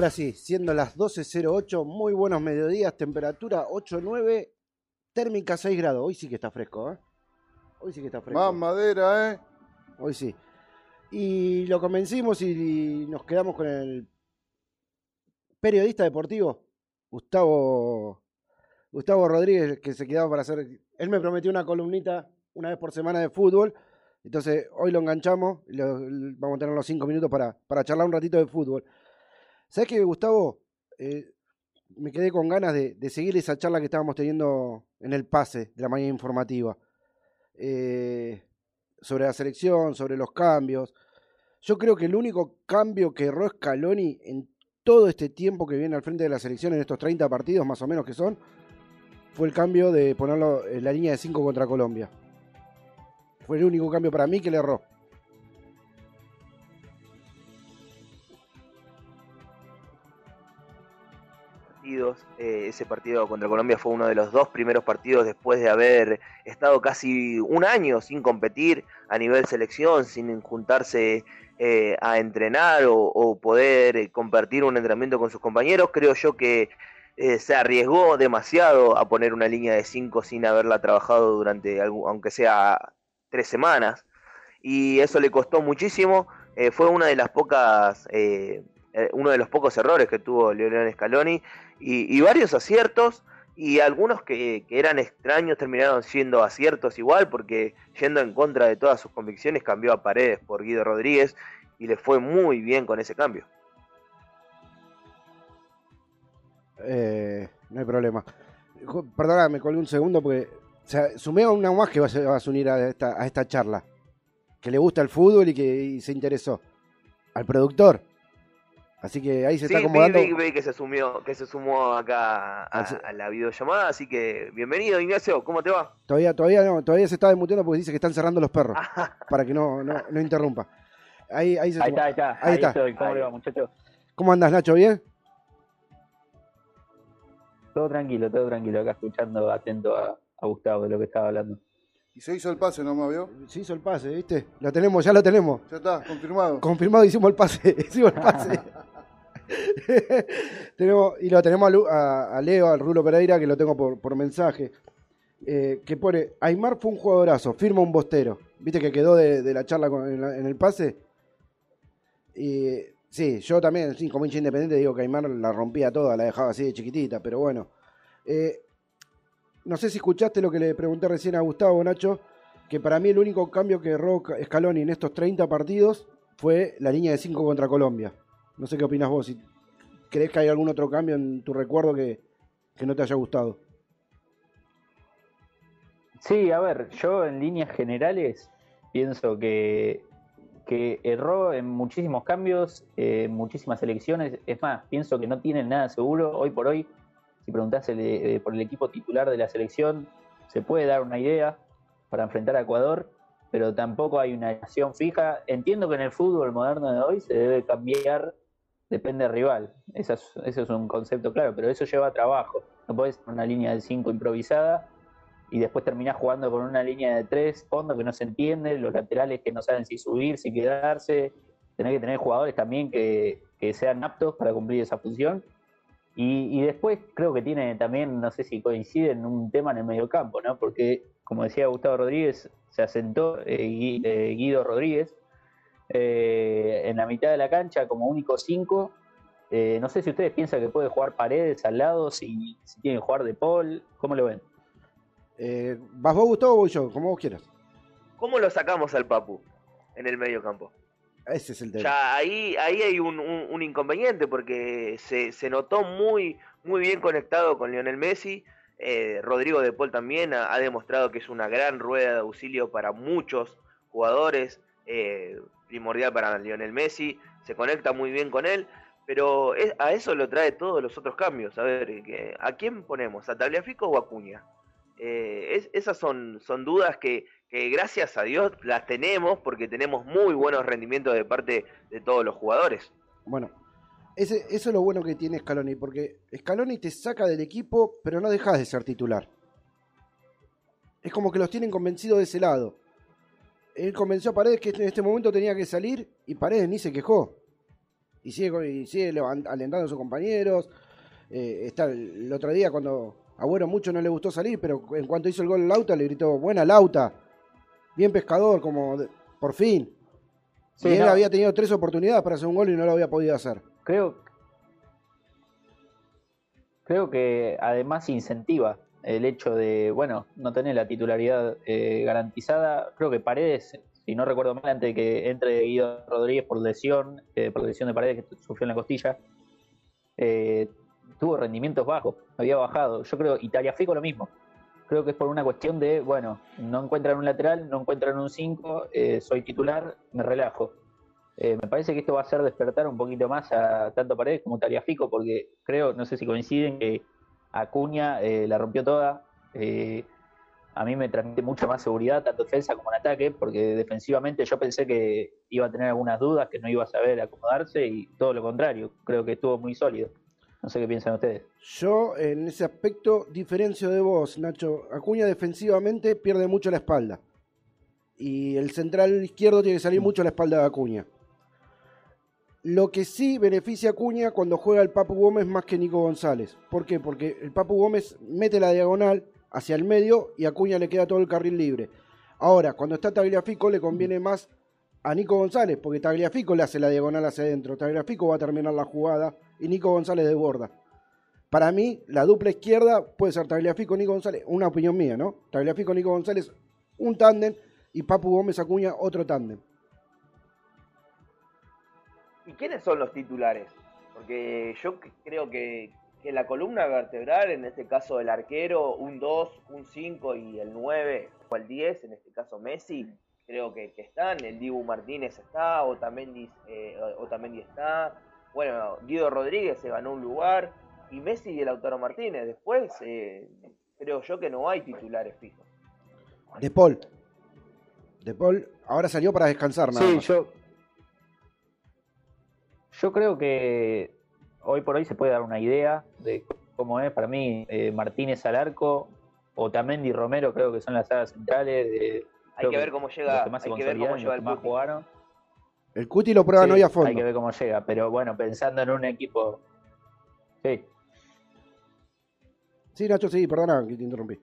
Ahora sí, siendo las 12.08, muy buenos mediodías, temperatura 8.9, térmica 6 grados. Hoy sí que está fresco, ¿eh? Hoy sí que está fresco. Más madera, ¿eh? Hoy sí. Y lo convencimos y nos quedamos con el periodista deportivo, Gustavo, Gustavo Rodríguez, que se quedaba para hacer... Él me prometió una columnita una vez por semana de fútbol. Entonces, hoy lo enganchamos y lo- vamos a tener los cinco minutos para, para charlar un ratito de fútbol. ¿Sabes qué, Gustavo? Eh, me quedé con ganas de, de seguir esa charla que estábamos teniendo en el pase de la mañana informativa. Eh, sobre la selección, sobre los cambios. Yo creo que el único cambio que erró Scaloni en todo este tiempo que viene al frente de la selección, en estos 30 partidos más o menos que son, fue el cambio de ponerlo en la línea de 5 contra Colombia. Fue el único cambio para mí que le erró. Eh, ese partido contra Colombia fue uno de los dos primeros partidos después de haber estado casi un año sin competir a nivel selección, sin juntarse eh, a entrenar o, poder compartir un entrenamiento con sus compañeros. Creo yo que eh, se arriesgó demasiado a poner una línea de 5 sin haberla trabajado durante, aunque sea tres semanas. Y eso le costó muchísimo. Fue una de las pocas, uno de los pocos errores que tuvo Leonel Scaloni y, y varios aciertos y algunos que, eran extraños terminaron siendo aciertos igual porque yendo en contra de todas sus convicciones cambió a Paredes por Guido Rodríguez y le fue muy bien con ese cambio. Eh, no hay problema. Perdona, me un segundo porque o sumé a una más que va a, se- va a unir a esta, a esta charla. Que le gusta el fútbol y que y se interesó. Al productor. Así que ahí se Sí, está vi, acomodando. vi- vi que se sumió, que se sumó acá a, Así- a la videollamada, así que bienvenido Ignacio, ¿cómo te va? Todavía, todavía no, todavía se está desmuteando porque dice que están cerrando los perros. para que no, no, no interrumpa. Ahí, ahí, se Ahí está, ahí está. Ahí Ahí, está. estoy. ¿Cómo Ahí. le va, muchachos? ¿Cómo andas, Nacho? ¿Bien? Todo tranquilo, todo tranquilo. Acá escuchando, atento a, a Gustavo de lo que estaba hablando. Y se hizo el pase, ¿no me vio? Se hizo el pase, ¿viste? Lo tenemos, ya lo tenemos. Ya está, confirmado. Confirmado, hicimos el pase. Hicimos el pase. tenemos, y lo tenemos a, Leo, al Rulo Pereira, que lo tengo por, mensaje. eh, que pone, Aymar fue un jugadorazo, firma un bostero. ¿Viste que quedó de, la charla en, el pase? Y sí, yo también, sí, como hincha independiente, digo que Aymar la rompía toda, la dejaba así de chiquitita, pero bueno. Eh, no sé si escuchaste lo que le pregunté recién a Gustavo, Nacho, que para mí el único cambio que erró Ca- Scaloni en estos 30 partidos fue la línea de 5 contra Colombia. No sé qué opinas vos, si crees que hay algún otro cambio en tu recuerdo que, que no te haya gustado. Sí, a ver, yo en líneas generales pienso que, que erró en muchísimos cambios, eh, en muchísimas elecciones. Es más, pienso que no tienen nada seguro. Hoy por hoy, si preguntás el- eh, por el equipo titular de la selección, se puede dar una idea para enfrentar a Ecuador, pero tampoco hay una nación fija. Entiendo que en el fútbol moderno de hoy se debe cambiar, depende del rival. Esa es- un concepto claro, pero eso lleva trabajo. No podés tener una línea de 5 improvisada y después terminás jugando con una línea de tres fondos que no se entiende, los laterales que no saben si subir, si quedarse, tenés que tener jugadores también que, que sean aptos para cumplir esa función. Y, después creo que tiene también, no sé si coincide en un tema en el mediocampo, ¿no? Porque, como decía Gustavo Rodríguez, se asentó eh, eh, Guido Rodríguez eh, en la mitad de la cancha como único cinco. Eh, no sé si ustedes piensan que puede jugar Paredes al lado, si, si que jugar de Paul, ¿cómo lo ven? Eh, ¿Vas vos, Gustavo, o voy yo? Como vos quieras. ¿Cómo lo sacamos al Papu en el medio campo? Ese es el tema. Ya ahí, ahí hay un, un- un inconveniente porque se, se notó muy, muy bien conectado con Lionel Messi. Eh, Rodrigo de Paul también ha, ha demostrado que es una gran rueda de auxilio para muchos jugadores, eh, primordial para Lionel Messi, se conecta muy bien con él, pero a eso lo trae todos los otros cambios. A ver, ¿a quién ponemos? ¿A Tagliafico o a Acuña? Eh, es- esas son, dudas que, gracias a Dios las tenemos porque tenemos muy buenos rendimientos de parte de todos los jugadores. Bueno, eso es lo bueno que tiene Scaloni, porque Scaloni te saca del equipo, pero no dejas de ser titular. Es como que los tienen convencidos de ese lado. Él convenció a Paredes que en este momento tenía que salir y Paredes ni se quejó. Y sigue, y sigue alentando a sus compañeros. Eh, está el, otro día cuando Agüero mucho no le gustó salir, pero en cuanto hizo el gol Lauta le gritó, buena Lauta, bien pescador, como por fin. y él había tenido tres oportunidades para hacer un gol y no lo había podido hacer. Creo, creo que además incentiva el hecho de, bueno, no tener la titularidad eh, garantizada. Creo que Paredes, si no recuerdo mal, antes de que entre Guido Rodríguez por lesión, eh, por lesión de Paredes que sufrió en la costilla, eh, tuvo rendimientos bajos, había bajado. Yo creo, Italia Fico lo mismo. Creo que es por una cuestión de, bueno, no encuentran un lateral, no encuentran un 5, soy titular, me relajo. me parece que esto va a hacer despertar un poquito más a tanto Paredes como Fico, porque creo, no sé si coinciden, que Acuña eh, la rompió toda. Eh, a mí me transmite mucha más seguridad, tanto en defensa como en ataque, porque defensivamente yo pensé que iba a tener algunas dudas, que no iba a saber acomodarse y todo lo contrario, creo que estuvo muy sólido. No sé qué piensan ustedes. Yo en ese aspecto diferencio de vos, Nacho. Acuña defensivamente pierde mucho la espalda. Y el central izquierdo tiene que salir mm. mucho a la espalda de Acuña. Lo que sí beneficia a Cuña cuando juega el Papu Gómez más que Nico González. ¿Por qué? Porque el Papu Gómez mete la diagonal hacia el medio y a Cuña le queda todo el carril libre. Ahora, cuando está Tagliafico le conviene más a Nico González, porque Tagliafico le hace la diagonal hacia adentro. Tagliafico va a terminar la jugada y Nico González desborda. Para mí, la dupla izquierda puede ser Tagliafico Nico González, una opinión mía, ¿no? Tagliafico Nico González, un tándem y Papu Gómez Acuña, otro tándem. ¿Y quiénes son los titulares? Porque yo creo que, la columna vertebral, en este caso el arquero, un 2, un 5 y el 9 o el 10, en este caso Messi, creo que, están. El Dibu Martínez está, Otamendi, eh, Otamendi está. Bueno, Guido Rodríguez se ganó un lugar. Y Messi y el Lautaro Martínez. Después, eh, creo yo que no hay titulares fijos. De Paul. De Paul, ahora salió para descansar, nada Sí, yo yo creo que hoy por hoy se puede dar una idea de cómo es. Para mí, eh, Martínez al arco, Otamendi y Romero creo que son las sagas centrales. De, hay que ver cómo llega, hay que ver cómo llega el más jugaron. El Cuti lo prueban hoy a fondo. Hay que ver cómo llega, pero bueno, pensando en un equipo. Sí. Sí, Nacho, sí, perdona que te interrumpí.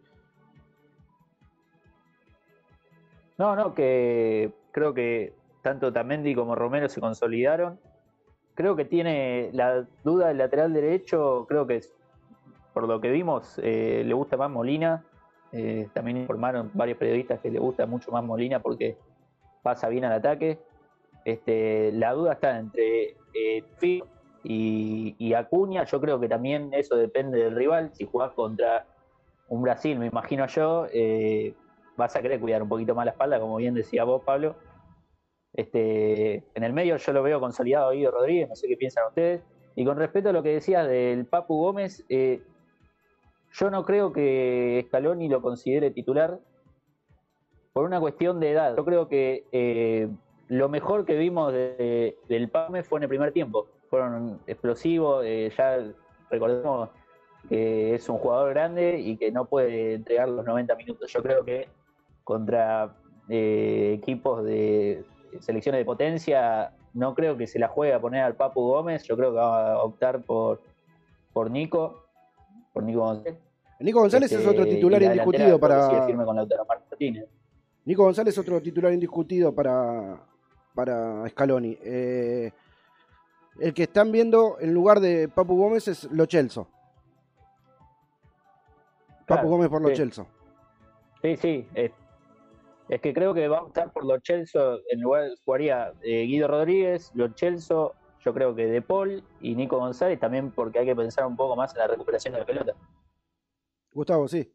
No, no, que creo que tanto Otamendi como Romero se consolidaron creo que tiene la duda del lateral derecho, creo que por lo que vimos eh, le gusta más Molina. Eh, también informaron varios periodistas que le gusta mucho más Molina porque pasa bien al ataque. Este, la duda está entre eh, y, Acuña. Yo creo que también eso depende del rival. Si jugás contra un Brasil, me imagino yo, eh, vas a querer cuidar un poquito más la espalda, como bien decía vos, Pablo. Este, en el medio yo lo veo consolidado Guido Rodríguez, no sé qué piensan ustedes. Y con respecto a lo que decía del Papu Gómez, eh, yo no creo que Scaloni lo considere titular por una cuestión de edad. Yo creo que eh, lo mejor que vimos del Pame fue en el primer tiempo. Fueron explosivos, eh, ya recordemos que es un jugador grande y que no puede entregar los 90 minutos. Yo creo que contra equipos de, selecciones de potencia, no creo que se la juegue a poner al Papu Gómez, yo creo que va a optar por, por Nico, por Nico González. Nico González es otro este, titular indiscutido para. Firme con Martínez. Nico González es otro titular indiscutido para, para Scaloni. Eh, el que están viendo en lugar de Papu Gómez es Lo Chelso. Papu Gómez por Lo Chelso. Sí, sí. Es que creo que va a optar por Lo Chelso, en lugar jugaría eh, Guido Rodríguez, Lo Chelso, yo creo que De Paul y Nico González, también porque hay que pensar un poco más en la recuperación de la pelota. Gustavo, sí.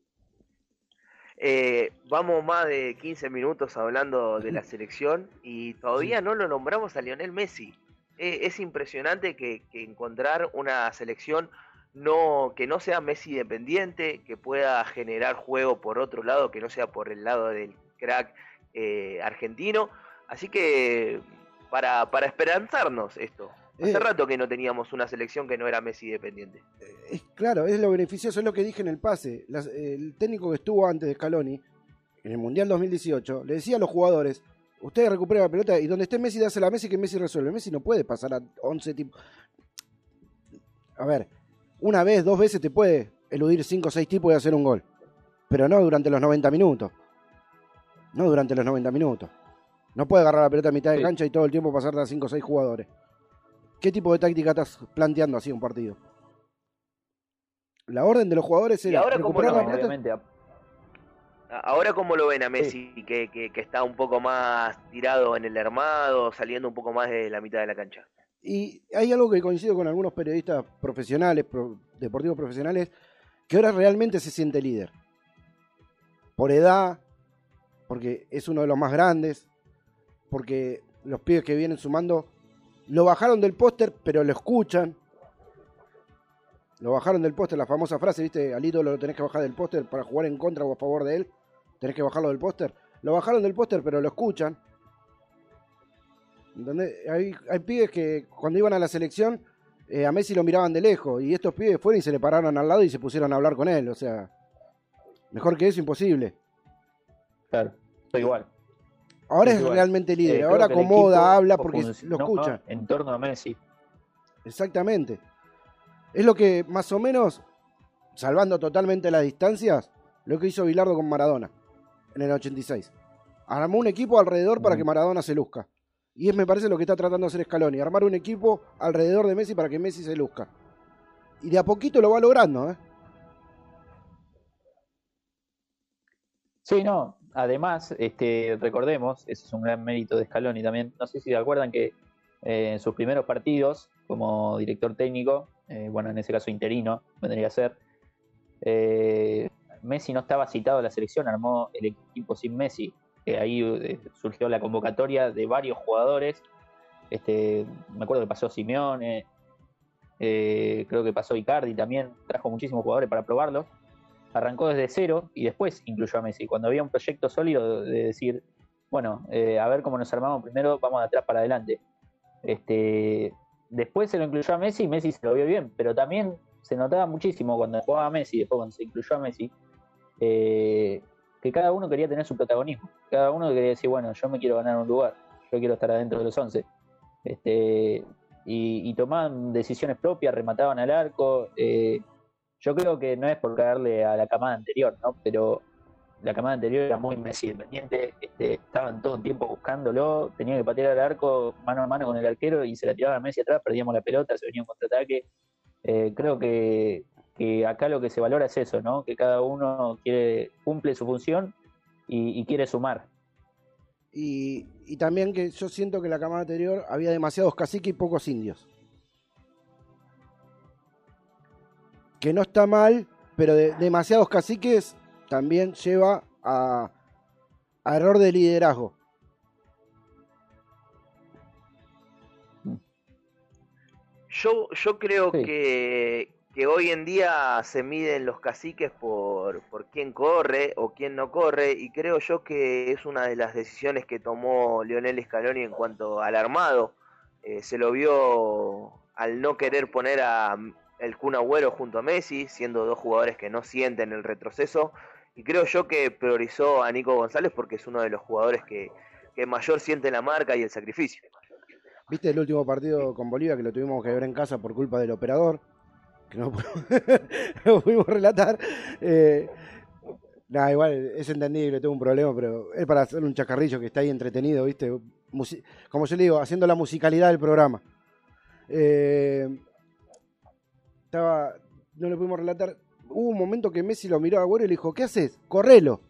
Eh, vamos más de 15 minutos hablando de la selección y todavía no lo nombramos a Lionel Messi. Eh, es impresionante que, encontrar una selección no que no sea Messi dependiente, que pueda generar juego por otro lado, que no sea por el lado del crack eh, argentino. Así que para, para esperanzarnos esto. Hace eh, rato que no teníamos una selección que no era Messi dependiente. Eh, es, claro, es lo beneficioso, es lo que dije en el pase. el técnico que estuvo antes de Scaloni, en el Mundial 2018, le decía a los jugadores, Usted recupera la pelota y donde esté Messi, dásela a Messi que Messi resuelve. Messi no puede pasar a 11 tipos. A ver, una vez, dos veces te puede eludir 5 o 6 tipos y hacer un gol. Pero no durante los 90 minutos. No durante los 90 minutos. No puede agarrar la pelota a mitad de Sí. cancha y todo el tiempo pasarte a 5 o 6 jugadores. ¿Qué tipo de táctica estás planteando así un partido? La orden de los jugadores era ahora, ¿cómo recuperar lo la ven? pelota. Ahora, ¿cómo lo ven a Messi? Que, que- que está un poco más tirado en el armado, saliendo un poco más de la mitad de la cancha. Y hay algo que coincido con algunos periodistas profesionales, pro- deportivos profesionales, que ahora realmente se siente líder. Por edad, porque es uno de los más grandes, porque los pibes que vienen sumando lo bajaron del póster, pero lo escuchan. Lo bajaron del póster, la famosa frase, ¿viste? Al ídolo lo tenés que bajar del póster para jugar en contra o a favor de él. Tenés que bajarlo del póster. Lo bajaron del póster, pero lo escuchan. ¿Entendés? Hay, pibes que cuando iban a la selección eh, a Messi lo miraban de lejos y estos pibes fueron y se le pararon al lado y se pusieron a hablar con él. O sea, mejor que eso, imposible. Claro, igual. Ahora Es igual. realmente líder. Eh, Ahora acomoda, habla porque lo escuchan. En torno a Messi. Exactamente. Es lo que más o menos, salvando totalmente las distancias, lo que hizo Bilardo con Maradona en el 86. Armó un equipo alrededor para que Maradona se luzca. Y es, me parece, lo que está tratando de hacer Scaloni, armar un equipo alrededor de Messi para que Messi se luzca. Y de a poquito lo va logrando, ¿eh? Sí, no. Además, este, recordemos, ese es un gran mérito de Scaloni también. No sé si se acuerdan que eh, en sus primeros partidos como director técnico, eh, bueno, en ese caso interino, vendría a ser, eh, Messi no estaba citado a la selección, armó el equipo sin Messi. Eh, ahí surgió la convocatoria de varios jugadores. Este, me acuerdo que pasó Simeone, creo que pasó Icardi también, trajo muchísimos jugadores para probarlo arrancó desde cero y después incluyó a Messi. Cuando había un proyecto sólido de decir, bueno, eh, a ver cómo nos armamos primero, vamos de atrás para adelante. Este, después se lo incluyó a Messi y Messi se lo vio bien, pero también se notaba muchísimo cuando jugaba a Messi, después cuando se incluyó a Messi, eh, que cada uno quería tener su protagonismo. Cada uno quería decir, bueno, yo me quiero ganar un lugar, yo quiero estar adentro de los 11. Este, y, tomaban decisiones propias, remataban al arco. eh, yo creo que no es por caerle a la camada anterior, ¿no? Pero la camada anterior era muy Messi dependiente, este, estaban todo el tiempo buscándolo, tenía que patear al arco mano a mano con el arquero y se la tiraban a Messi atrás, perdíamos la pelota, se venía un contraataque. Eh, creo que, acá lo que se valora es eso, ¿no? Que cada uno quiere, cumple su función y, quiere sumar. Y, y también que yo siento que la camada anterior había demasiados caciques y pocos indios. Que no está mal, pero de- demasiados caciques también lleva a, a error de liderazgo. Yo, yo creo Sí. que, que hoy en día se miden los caciques por, por quién corre o quién no corre, y creo yo que es una de las decisiones que tomó Lionel Scaloni en cuanto al armado. Eh, se lo vio al no querer poner a el Kun Agüero junto a Messi, siendo dos jugadores que no sienten el retroceso, y creo yo que priorizó a Nico González porque es uno de los jugadores que, que mayor siente la marca y el sacrificio. ¿Viste el último partido con Bolivia que lo tuvimos que ver en casa por culpa del operador? Que no no pudimos relatar. Eh, nada, igual es entendible, tuvo un problema, pero es para hacer un chacarrillo que está ahí entretenido, ¿viste? Como yo le digo, haciendo la musicalidad del programa. Eh, estaba, no lo pudimos relatar. Hubo un momento que Messi lo miró a Agüero y le dijo, ¿qué haces? Correlo.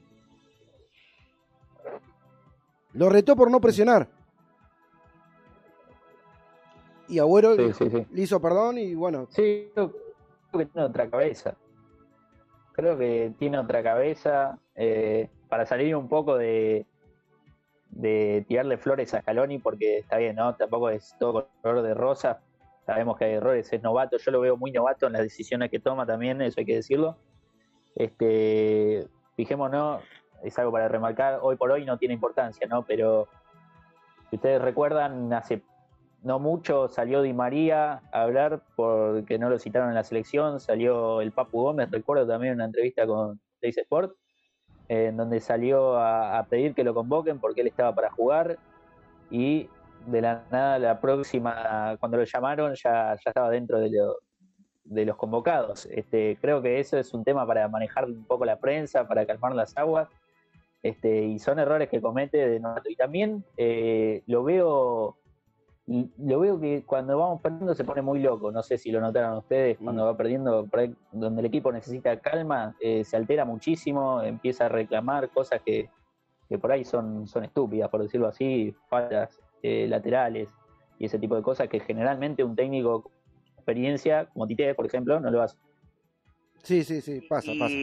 Lo retó por no presionar. Y Agüero Sí, dijo- sí, sí. le hizo perdón y bueno, Sí, creo, creo que tiene otra cabeza. Creo que tiene otra cabeza eh, para salir un poco de, de tirarle flores a Scaloni, porque está bien, ¿no? Tampoco es todo color de rosa. Sabemos que hay errores, es novato. Yo lo veo muy novato en las decisiones que toma también, eso hay que decirlo. Este, fijémonos, es algo para remarcar, hoy por hoy no tiene importancia, ¿no? Pero si ustedes recuerdan, hace no mucho salió Di María a hablar porque no lo citaron en la selección, salió el Papu Gómez, recuerdo también una entrevista con Teis Sport, en donde salió a, pedir que lo convoquen porque él estaba para jugar y de la nada la próxima, cuando lo llamaron, ya, ya estaba dentro de, de los convocados. Este, creo que eso es un tema para manejar un poco la prensa, para calmar las aguas, este, y son errores que comete de novato. Y también eh, lo veo lo veo que cuando vamos perdiendo se pone muy loco. No sé si lo notaron ustedes, cuando mm. va perdiendo, donde el equipo necesita calma, eh, se altera muchísimo, empieza a reclamar cosas que, por ahí son, son estúpidas, por decirlo así, faltas eh, laterales y ese tipo de cosas que generalmente un técnico con experiencia, como Tite, por ejemplo, no lo hace. Sí, sí, sí, pasa, pasa.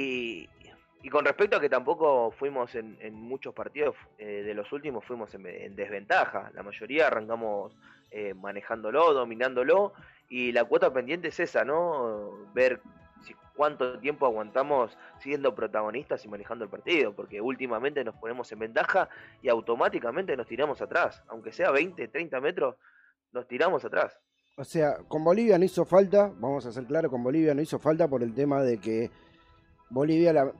Y con respecto a que tampoco fuimos en, muchos partidos eh, de los últimos, fuimos en, desventaja. La mayoría arrancamos eh, manejándolo, dominándolo. Y la cuota pendiente es esa, ¿no? Ver cuánto tiempo aguantamos siendo protagonistas y manejando el partido. Porque últimamente nos ponemos en ventaja y automáticamente nos tiramos atrás. Aunque sea 20, 30 metros, nos tiramos atrás. O sea, con Bolivia no hizo falta, vamos a ser claros, con Bolivia no hizo falta por el tema de que Bolivia la,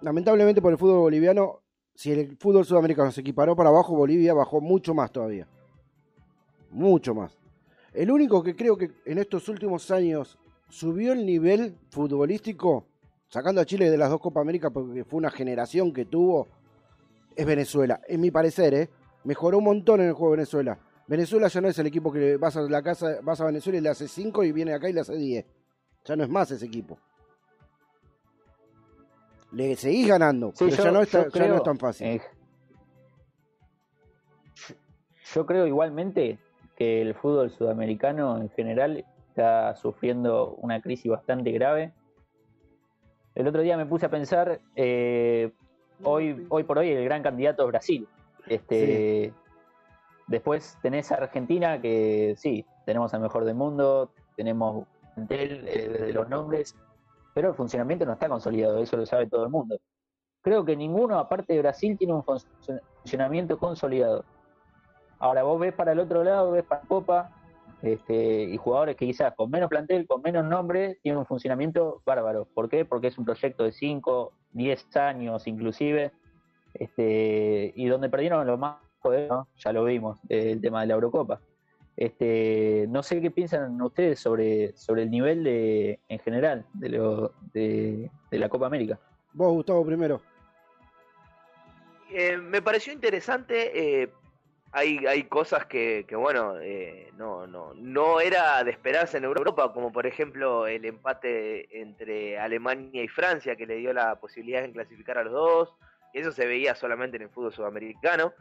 lamentablemente por el fútbol boliviano, si el fútbol sudamericano se equiparó para abajo, Bolivia bajó mucho más todavía. Mucho más. El único que creo que en estos últimos años subió el nivel futbolístico, sacando a Chile de las dos Copas América porque fue una generación que tuvo, es Venezuela. En mi parecer, ¿eh? mejoró un montón en el juego de Venezuela. Venezuela ya no es el equipo que vas a la casa, vas a Venezuela y le hace 5 y viene acá y le hace 10. Ya no es más ese equipo le seguís ganando, pero ya, no es, tan fácil. Eh, yo creo igualmente que el fútbol sudamericano en general está sufriendo una crisis bastante grave. El otro día me puse a pensar, eh, hoy, hoy por hoy el gran candidato es Brasil. Este, Después tenés a Argentina, que sí, tenemos al mejor del mundo, tenemos plantel eh, de los nombres, pero el funcionamiento no está consolidado, eso lo sabe todo el mundo. Creo que ninguno, aparte de Brasil, tiene un funcionamiento consolidado. Ahora vos ves para el otro lado, ves para Copa, este, y jugadores que quizás con menos plantel, con menos nombre, tienen un funcionamiento bárbaro. ¿Por qué? Porque es un proyecto de 5, 10 años inclusive, este, y donde perdieron lo más poder, ya lo vimos, el tema de la Eurocopa. Este, no sé qué piensan ustedes sobre, sobre el nivel de, en general de, lo, de, la Copa América. Vos, Gustavo, primero. Eh, me pareció interesante. Eh, hay, hay cosas que, bueno, eh, no, no, no era de esperarse en Europa, como por ejemplo el empate entre Alemania y Francia, que le dio la posibilidad de clasificar a los dos. Eso se veía solamente en el fútbol sudamericano.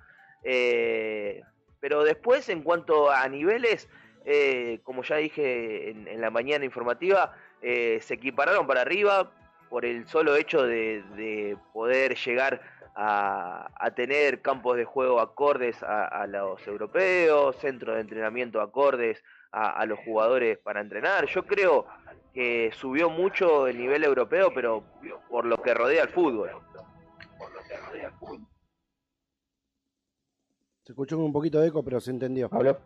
Eh, pero después, en cuanto a niveles, eh, como ya dije en, la mañana informativa, eh, se equipararon para arriba por el solo hecho de, poder llegar a, tener campos de juego acordes a, los europeos, centros de entrenamiento acordes a, los jugadores para entrenar. Yo creo que subió mucho el nivel europeo, pero por lo que rodea al fútbol. Se escuchó un poquito de eco, pero se entendió. ¿Habló?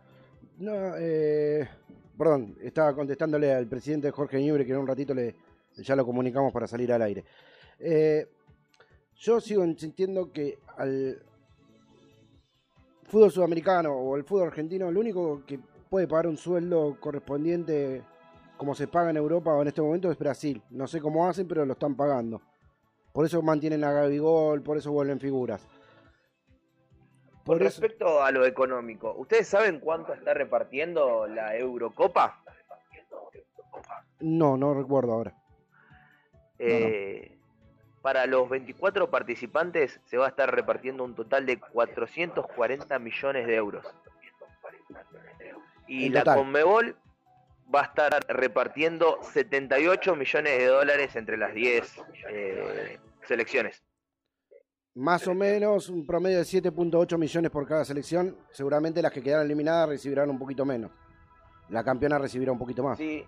No, eh, perdón, estaba contestándole al presidente Jorge Ñubre que en un ratito le, ya lo comunicamos para salir al aire. Eh, yo sigo sintiendo que al fútbol sudamericano o el fútbol argentino, el único que puede pagar un sueldo correspondiente como se paga en Europa o en este momento es Brasil. No sé cómo hacen, pero lo están pagando. Por eso mantienen a Gabigol, por eso vuelven figuras. Con respecto a lo económico, ¿ustedes saben cuánto está repartiendo la Eurocopa? No, no recuerdo ahora. Eh, para los 24 participantes se va a estar repartiendo un total de 440 millones de euros. Y la Conmebol va a estar repartiendo 78 millones de dólares entre las 10 eh, selecciones más o menos un promedio de 7.8 millones por cada selección. Seguramente las que quedaron eliminadas recibirán un poquito menos. La campeona recibirá un poquito más. Sí.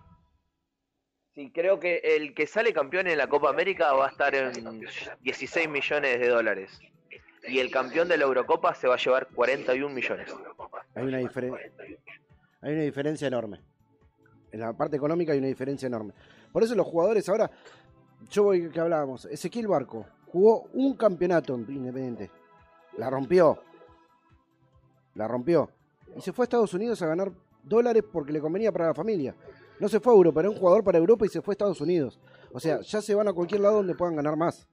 Sí, creo que el que sale campeón en la Copa América va a estar en 16 millones de dólares. Y el campeón de la Eurocopa se va a llevar 41 millones. Hay una, hay una diferencia enorme. En la parte económica hay una diferencia enorme. Por eso los jugadores ahora, yo voy que hablábamos, Ezequiel Barco, jugó un campeonato en Independiente. La rompió. La rompió. Y se fue a Estados Unidos a ganar dólares porque le convenía para la familia. No se fue a Europa, era un jugador para Europa y se fue a Estados Unidos. O sea, ya se van a cualquier lado donde puedan ganar más.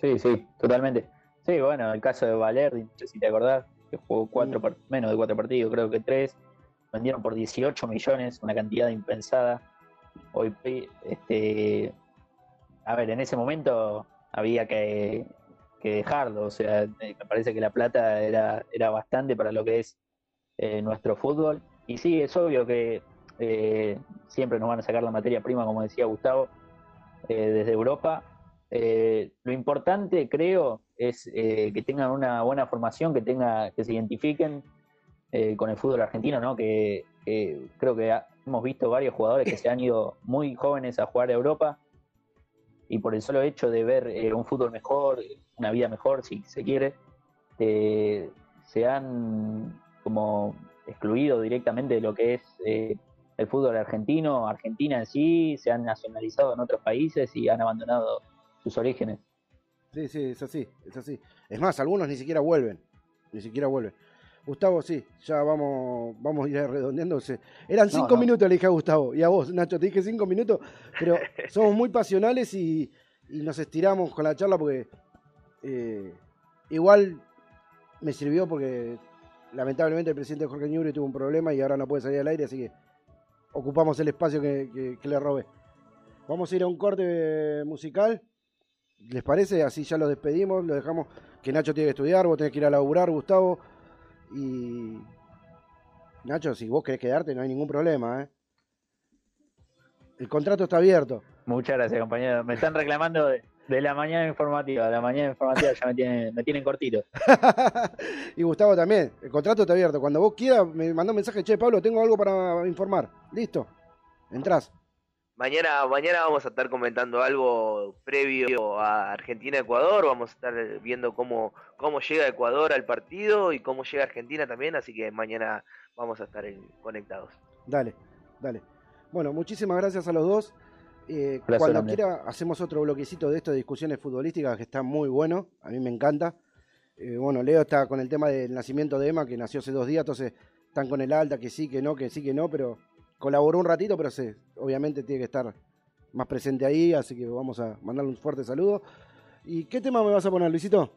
Sí, sí, totalmente. Sí, bueno, el caso de Valerdi, no sé si te acordás, que jugó cuatro par- menos de cuatro partidos, creo que tres. Vendieron por 18 millones, una cantidad impensada. Hoy, este, a ver, en ese momento había que, que dejarlo, o sea, me parece que la plata era, era bastante para lo que es eh, nuestro fútbol. Y sí, es obvio que eh, siempre nos van a sacar la materia prima, como decía Gustavo, eh, desde Europa. Lo importante, creo, es que tengan una buena formación, que tenga, que se identifiquen con el fútbol argentino, ¿no? Que, creo que hemos visto varios jugadores que se han ido muy jóvenes a jugar a Europa y por el solo hecho de ver un fútbol mejor, una vida mejor, si se quiere, eh, se han como excluido directamente de lo que es eh, el fútbol argentino, Argentina en sí, se han nacionalizado en otros países y han abandonado sus orígenes. Sí, sí, es así, es así. Es más, algunos ni siquiera vuelven. Ni siquiera vuelven. Gustavo, sí, ya vamos, vamos a ir redondeando. Se- Eran No, cinco no. minutos, le dije a Gustavo. Y a vos, Nacho, te dije cinco minutos, pero somos muy pasionales y, y nos estiramos con la charla porque eh, igual me sirvió porque lamentablemente el presidente Jorge Ñubre tuvo un problema y ahora no puede salir al aire, así que ocupamos el espacio que, le robé. Vamos a ir a un corte musical. ¿Les parece? Así ya lo despedimos, lo dejamos. Que Nacho tiene que estudiar, vos tenés que ir a laburar, Gustavo. Y. Nacho, si vos querés quedarte, no hay ningún problema, ¿eh? El contrato está abierto. Muchas gracias, compañero. Me están reclamando de, de la mañana informativa. La mañana informativa ya me tienen, me tienen cortito. y Gustavo también. El contrato está abierto. Cuando vos quieras, me mandá un mensaje, che, Pablo, tengo algo para informar. Listo. Entrás. Mañana, mañana vamos a estar comentando algo previo a Argentina-Ecuador. Vamos a estar viendo cómo, cómo llega Ecuador al partido y cómo llega Argentina también. Así que mañana vamos a estar en- conectados. Dale, dale. Bueno, muchísimas gracias a los dos. Eh, cuando quiera hacemos otro bloquecito de esto de discusiones futbolísticas que está muy bueno, a mí me encanta. Eh, bueno, Leo está con el tema del nacimiento de Emma, que nació hace dos días, entonces están con el alta, que sí, que no, que sí, que no, pero colaboró un ratito, pero se, obviamente tiene que estar más presente ahí, así que vamos a mandarle un fuerte saludo. ¿Y qué tema me vas a poner, Luisito?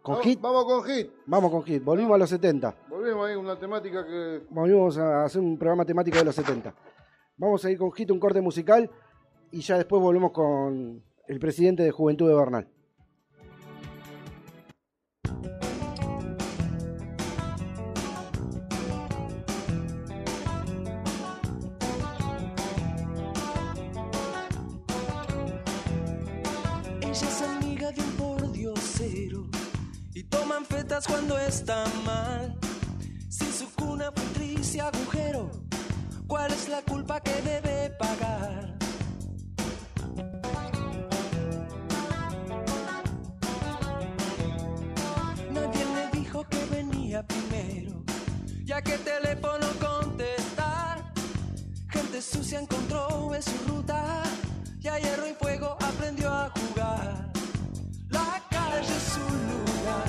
¿Con Vamos- hit? Vamos con hit. Vamos con hit, volvimos a los 70. Volvemos ahí una temática que. Volvimos a hacer un programa temático de los 70. Vamos a ir con Hit, un corte musical, y ya después volvemos con el presidente de Juventud de Bernal. Ella es amiga de un pordiosero y toman fetas cuando está mal. Si su cuna fue agujero, ¿cuál es la culpa que debe pagar? Nadie le dijo que venía primero, ya que teléfono contestar. Gente sucia encontró en su ruta y a hierro y fuego aprendió a jugar. La calle es su lugar,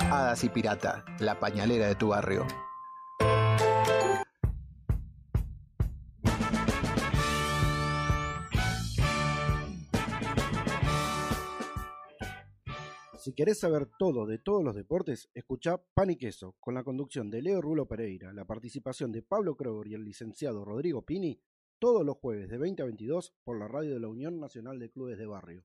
Hadas y Pirata, la pañalera de tu barrio. Si querés saber todo de todos los deportes, escuchá Pan y Queso, con la conducción de Leo Rulo Pereira, la participación de Pablo Kroger y el licenciado Rodrigo Pini, todos los jueves de 20 a 22 por la radio de la Unión Nacional de Clubes de Barrio.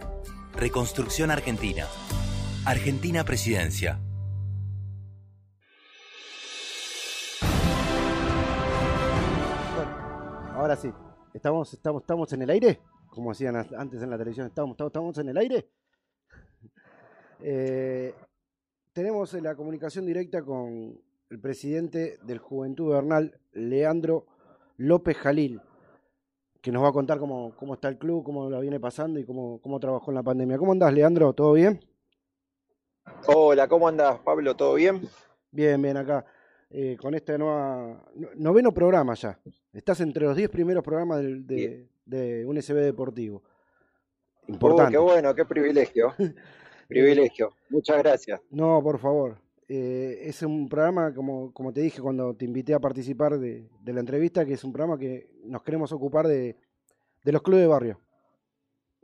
Reconstrucción Argentina. Argentina Presidencia. Bueno, ahora sí, ¿estamos, estamos, estamos en el aire? Como hacían antes en la televisión, ¿estamos, estamos, estamos en el aire? Eh, tenemos la comunicación directa con el presidente del Juventud Bernal, Leandro López Jalil, que nos va a contar cómo, cómo está el club, cómo la viene pasando y cómo, cómo trabajó en la pandemia. ¿Cómo andás, Leandro? ¿Todo bien? Hola, ¿cómo andas, Pablo? ¿Todo bien? Bien, bien, acá. eh, con este nueva, no- noveno programa ya. Estás entre los 10 primeros programas de, de un SB Deportivo. Importante. qué bueno, qué privilegio. privilegio. Muchas gracias. No, por favor. Eh, es un programa, como, como te dije cuando te invité a participar de, de la entrevista, que es un programa que nos queremos ocupar de, de los clubes de barrio.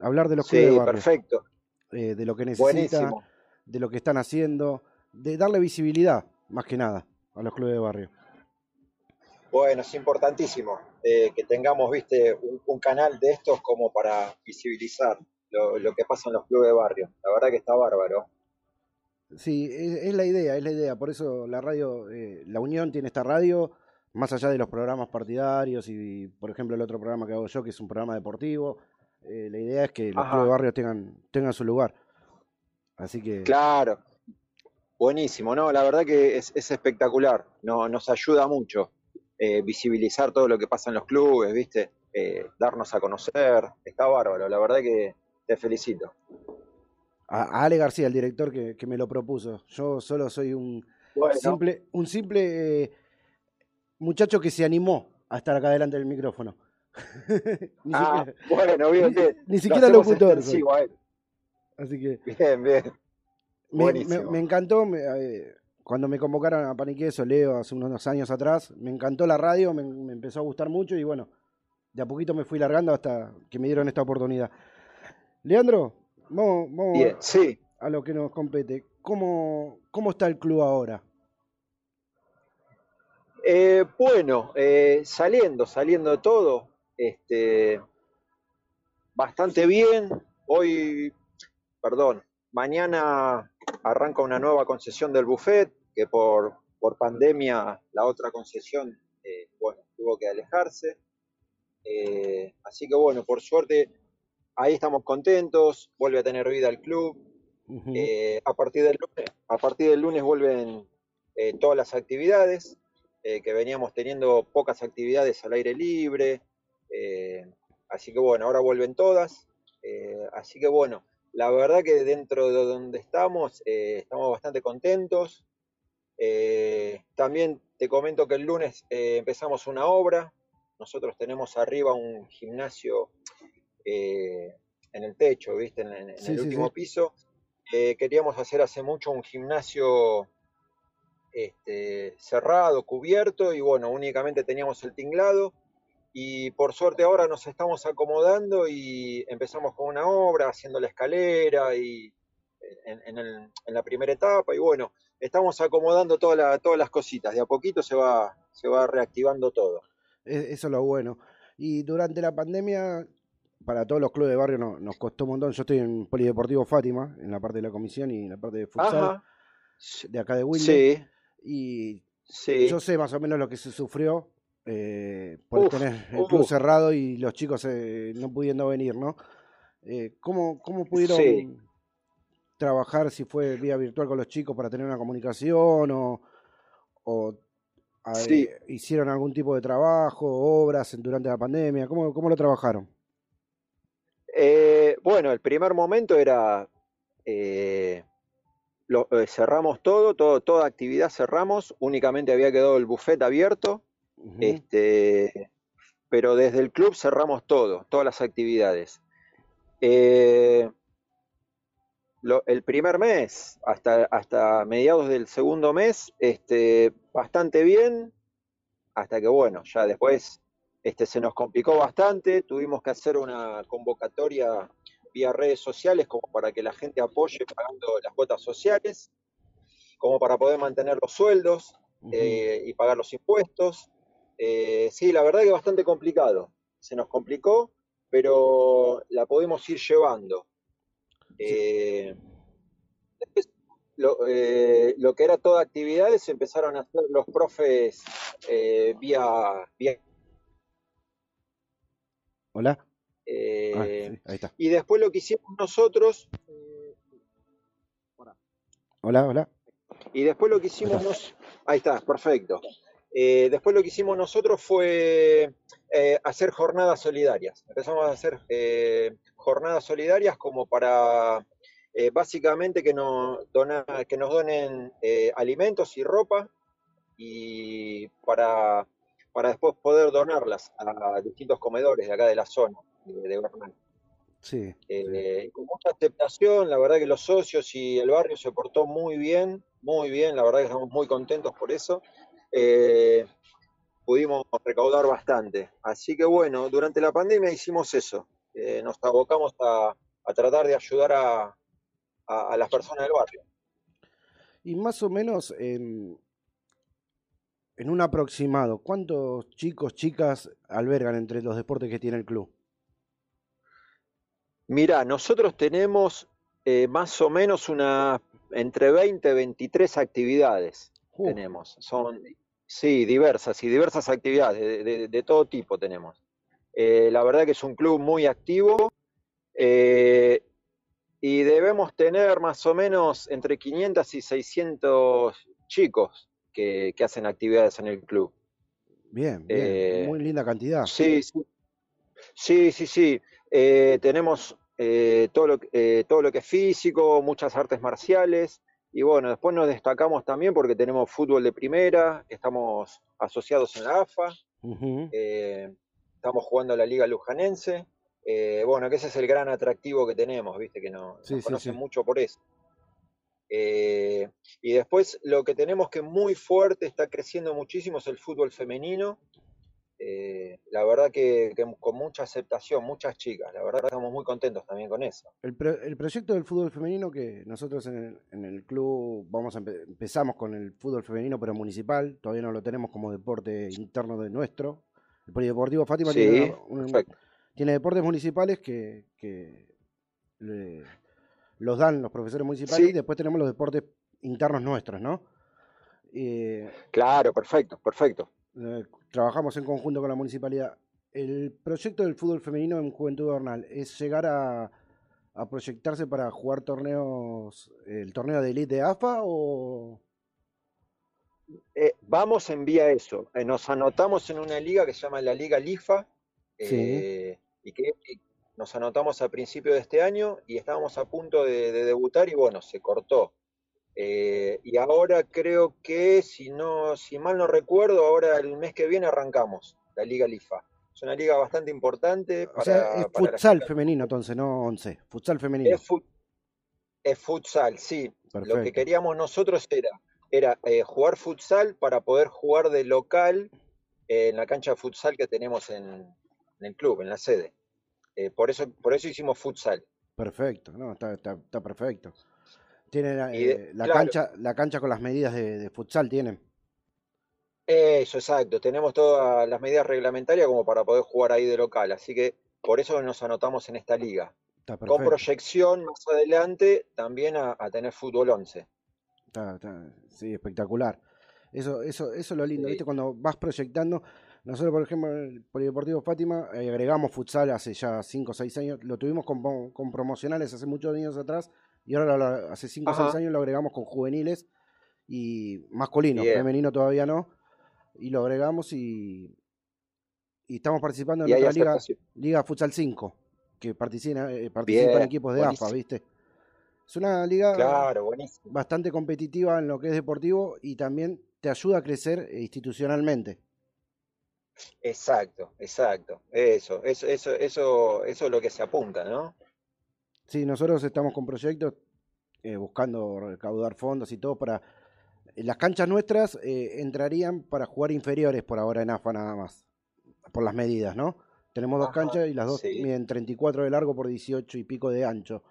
Hablar de los clubes de barrio. perfecto. eh, de lo que necesitan, de lo que están haciendo, de darle visibilidad, más que nada, a los clubes de barrio. Bueno, es importantísimo eh, que tengamos, viste, un, un canal de estos como para visibilizar lo, lo que pasa en los clubes de barrio. La verdad que está bárbaro. Sí, es, es la idea, es la idea. Por eso la radio, eh, la Unión tiene esta radio, más allá de los programas partidarios y, por ejemplo, el otro programa que hago yo, que es un programa deportivo. eh, la idea es que los Ajá. clubes de barrio tengan, tengan su lugar. Así que, Claro. Buenísimo, ¿no? La verdad que es, es espectacular. No, nos ayuda mucho eh, visibilizar todo lo que pasa en los clubes, ¿viste? Eh, darnos a conocer. Está bárbaro. La verdad que te felicito. A, Ale García, el director que, que me lo propuso. Yo solo soy un Bueno, simple, un simple eh, muchacho que se animó a estar acá delante del micrófono. Ni ah, siquiera- bueno, bien, ni- bien. ni Lo siquiera hacemos locutor. Así que Bien, bien. me, me- encantó me- eh, cuando me convocaron a Paniqueso, Leo, hace unos años atrás. Me encantó la radio, me, me empezó a gustar mucho y bueno, de a poquito me fui largando hasta que me dieron esta oportunidad. Leandro, vamos, vamos Bien, sí. a lo que nos compete. ¿Cómo, cómo está el club ahora? Eh, bueno, eh, saliendo, saliendo de todo, este, bastante bien. Hoy, perdón, mañana arranca una nueva concesión del buffet, que por, por pandemia la otra concesión, eh, bueno, tuvo que alejarse. Eh, así que bueno, por suerte, ahí estamos contentos, vuelve a tener vida el club. Eh, a partir del lunes, a partir del lunes vuelven eh, todas las actividades, eh, que veníamos teniendo pocas actividades al aire libre, así que bueno, ahora vuelven todas, así que bueno, la verdad que dentro de donde estamos, estamos bastante contentos. También te comento que el lunes empezamos una obra, nosotros tenemos arriba un gimnasio eh, en el techo, ¿viste? En, en- en Sí, el sí, último sí. piso. Eh, queríamos hacer hace mucho un gimnasio este, cerrado, cubierto, y bueno, únicamente teníamos el tinglado. Y por suerte ahora nos estamos acomodando y empezamos con una obra, haciendo la escalera y en, en el- en la primera etapa y bueno, estamos acomodando toda la- todas las cositas. De a poquito se va, se va reactivando todo. E- Eso es lo bueno. Y durante la pandemia, para todos los clubes de barrio no- nos costó un montón. Yo estoy en Polideportivo Fátima, en la parte de la comisión y en la parte de futsal, Ajá. de acá de Wilde. Sí, Y sí. yo sé más o menos lo que se sufrió eh, por Uf, tener el club uf. cerrado y los chicos eh, no pudiendo venir, ¿no? Eh, ¿cómo, ¿Cómo pudieron Sí. trabajar si fue vía virtual con los chicos para tener una comunicación o, o, a- Sí. hicieron algún tipo de trabajo, obras durante la pandemia? ¿Cómo, cómo lo trabajaron? Eh, bueno, el primer momento era, eh, lo- eh, cerramos todo, todo, toda actividad cerramos, únicamente había quedado el buffet abierto, este, pero desde el club cerramos todo, todas las actividades. Eh, lo- el primer mes, hasta, hasta mediados del segundo mes, este, bastante bien, hasta que bueno, ya después este, se nos complicó bastante, tuvimos que hacer una convocatoria vía redes sociales como para que la gente apoye pagando las cuotas sociales, como para poder mantener los sueldos eh, y pagar los impuestos. Eh, sí, la verdad que bastante complicado. Se nos complicó, pero la podemos ir llevando. Eh, después, lo, lo que era toda actividades empezaron a hacer los profes vía, vía ¿Hola? Ah, eh, sí, ahí está. y después lo que hicimos nosotros, Hola, hola. y después lo que hicimos nos, ahí está, perfecto. Eh, después lo que hicimos nosotros fue eh, hacer jornadas solidarias. Empezamos a hacer eh, jornadas solidarias como para eh, básicamente que nos, dona- que nos donen eh, alimentos y ropa y para, para después poder donarlas a distintos comedores de acá de la zona, de, de Bernal. Sí, sí. Eh, con mucha aceptación, la verdad que los socios y el barrio se portó muy bien, muy bien, la verdad que estamos muy contentos por eso. Eh, pudimos recaudar bastante. Así que bueno, durante la pandemia hicimos eso. Eh, nos abocamos a, a tratar de ayudar a, a- a las personas del barrio. Y más o menos en, en un aproximado, ¿cuántos chicos, chicas albergan entre los deportes que tiene el club? Mira, nosotros tenemos eh, más o menos una entre 20 y 23 actividades. Uh, tenemos. Son, sí, diversas y diversas actividades de, de- de todo tipo tenemos. Eh, la verdad que es un club muy activo eh, y debemos tener más o menos entre 500 y 600 chicos que, que hacen actividades en el club. bien, bien, Eh, muy linda cantidad. Sí, sí, sí, sí, sí. Eh, tenemos eh, todo lo, que- todo lo que es físico, muchas artes marciales. Y bueno, después nos destacamos también porque tenemos fútbol de primera, estamos asociados en la AFA, estamos jugando a la Liga Lujanense. Bueno, que ese es el gran atractivo que tenemos, viste, que no- Sí, nos sí, conocen sí. mucho por eso. Eh, y después lo que tenemos que muy fuerte, está creciendo muchísimo, es el fútbol femenino. Eh, la verdad que, que con mucha aceptación, muchas chicas, la verdad que estamos muy contentos también con eso. El, pro- el proyecto del fútbol femenino que nosotros en el, en el club vamos a empe- empezamos con el fútbol femenino pero municipal, todavía no lo tenemos como deporte interno de nuestro. El Polideportivo Fátima Sí, tiene, una- deportes municipales que, que le- los dan los profesores municipales Sí. y después tenemos los deportes internos nuestros, ¿no? Eh, Claro, perfecto, perfecto. eh, trabajamos en conjunto con la municipalidad. El proyecto del fútbol femenino en Juventud Bernal es llegar a, a proyectarse para jugar torneos, el torneo de elite de AFA o... Eh, vamos en vía a eso. Nos anotamos en una liga que se llama la Liga LIFA, Sí. y que nos anotamos a principio de este año y estábamos a punto de, de debutar y bueno, se cortó. Eh, y ahora creo que, si no, si mal no recuerdo, ahora el mes que viene arrancamos la Liga LIFA. Es una liga bastante importante O sea, para, es para futsal femenino entonces, no 11. Futsal femenino. Es, fut- es futsal, sí. Lo que queríamos nosotros era, era eh, jugar futsal para poder jugar de local eh, en la cancha de futsal que tenemos en, en el club, en la sede. Eh, por eso, por eso hicimos futsal. Perfecto, no, está, está, está perfecto. Tienen eh, la claro. cancha, la cancha con las medidas de, de futsal tienen. Eso, exacto. Tenemos todas las medidas reglamentarias como para poder jugar ahí de local. Así que por eso nos anotamos en esta liga. Con proyección más adelante también a, a tener fútbol 11. Está- está- sí, espectacular. Eso, eso, eso es lo lindo, Sí. ¿viste? Cuando vas proyectando. Nosotros, por ejemplo, en el Polideportivo Fátima, eh, agregamos futsal hace ya 5 o 6 años. Lo tuvimos con, promocionales hace muchos años atrás. Y ahora lo- hace 5 o 6 Ajá. años lo agregamos con juveniles y masculino, femenino todavía no. Y lo agregamos y, y estamos participando en otra liga. Liga Futsal 5, que participan, eh, participan Bien, equipos de AFA, buenísimo. ¿viste? Es una liga Claro, bastante competitiva en lo que es deportivo y también te ayuda a crecer institucionalmente. Exacto, exacto. Eso, eso, eso, eso, eso es lo que se apunta, ¿no? Sí, nosotros estamos con proyectos eh, buscando recaudar fondos y todo para... eh, Las canchas nuestras eh, entrarían para jugar inferiores por ahora en AFA nada más, por las medidas, ¿no? Tenemos dos Ajá, canchas y las dos sí. miden 34 de largo por 18 y pico de ancho.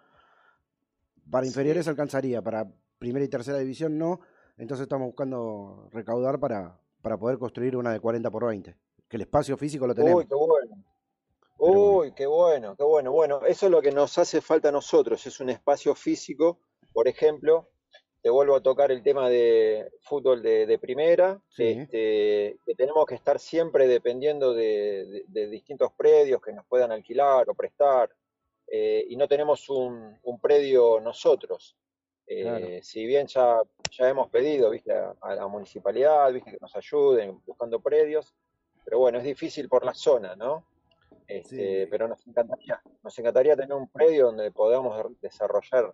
Para Sí. inferiores alcanzaría, para primera y tercera división no, entonces estamos buscando recaudar para, para poder construir una de 40 por 20, que el espacio físico lo tenemos. Uy, qué bueno. Uy, qué bueno, qué bueno. Bueno, eso es lo que nos hace falta a nosotros, es un espacio físico. Por ejemplo, te vuelvo a tocar el tema de fútbol de, de primera, Sí. este, que tenemos que estar siempre dependiendo de, de- de distintos predios que nos puedan alquilar o prestar, eh, y no tenemos un, un predio nosotros. Eh, Claro. Si bien ya, ya hemos pedido, ¿viste? A, a la municipalidad, ¿viste? que nos ayuden buscando predios, pero bueno, es difícil por la zona, ¿no? Este, Sí. pero nos encantaría, nos encantaría tener un predio donde podamos desarrollar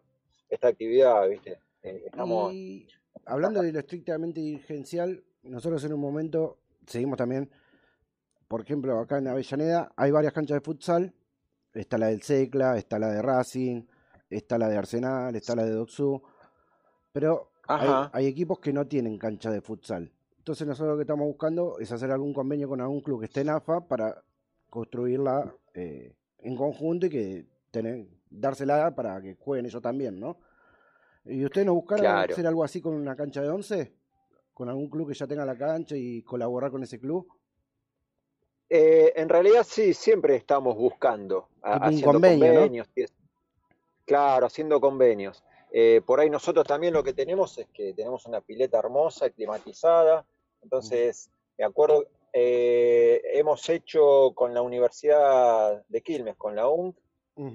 esta actividad, ¿viste? Eh, estamos, Y hablando de lo estrictamente dirigencial, nosotros en un momento seguimos también, por ejemplo, acá en Avellaneda hay varias canchas de futsal, está la del Secla, está la de Racing, está la de Arsenal, está la de Doxú, pero hay equipos que no tienen cancha de futsal. Entonces nosotros lo que estamos buscando es hacer algún convenio con algún club que esté en AFA para construirla eh, en conjunto y que tener, dársela para que jueguen ellos también, ¿no? ¿Y ustedes no buscaron Claro. hacer algo así con una cancha de 11? ¿Con algún club que ya tenga la cancha y colaborar con ese club? Eh, en realidad sí, siempre estamos buscando, haciendo convenios. Claro, haciendo convenios. Eh, por ahí nosotros también lo que tenemos es que tenemos una pileta hermosa, climatizada. Entonces, me acuerdo, eh, hemos hecho con la Universidad de Quilmes, con la UNC,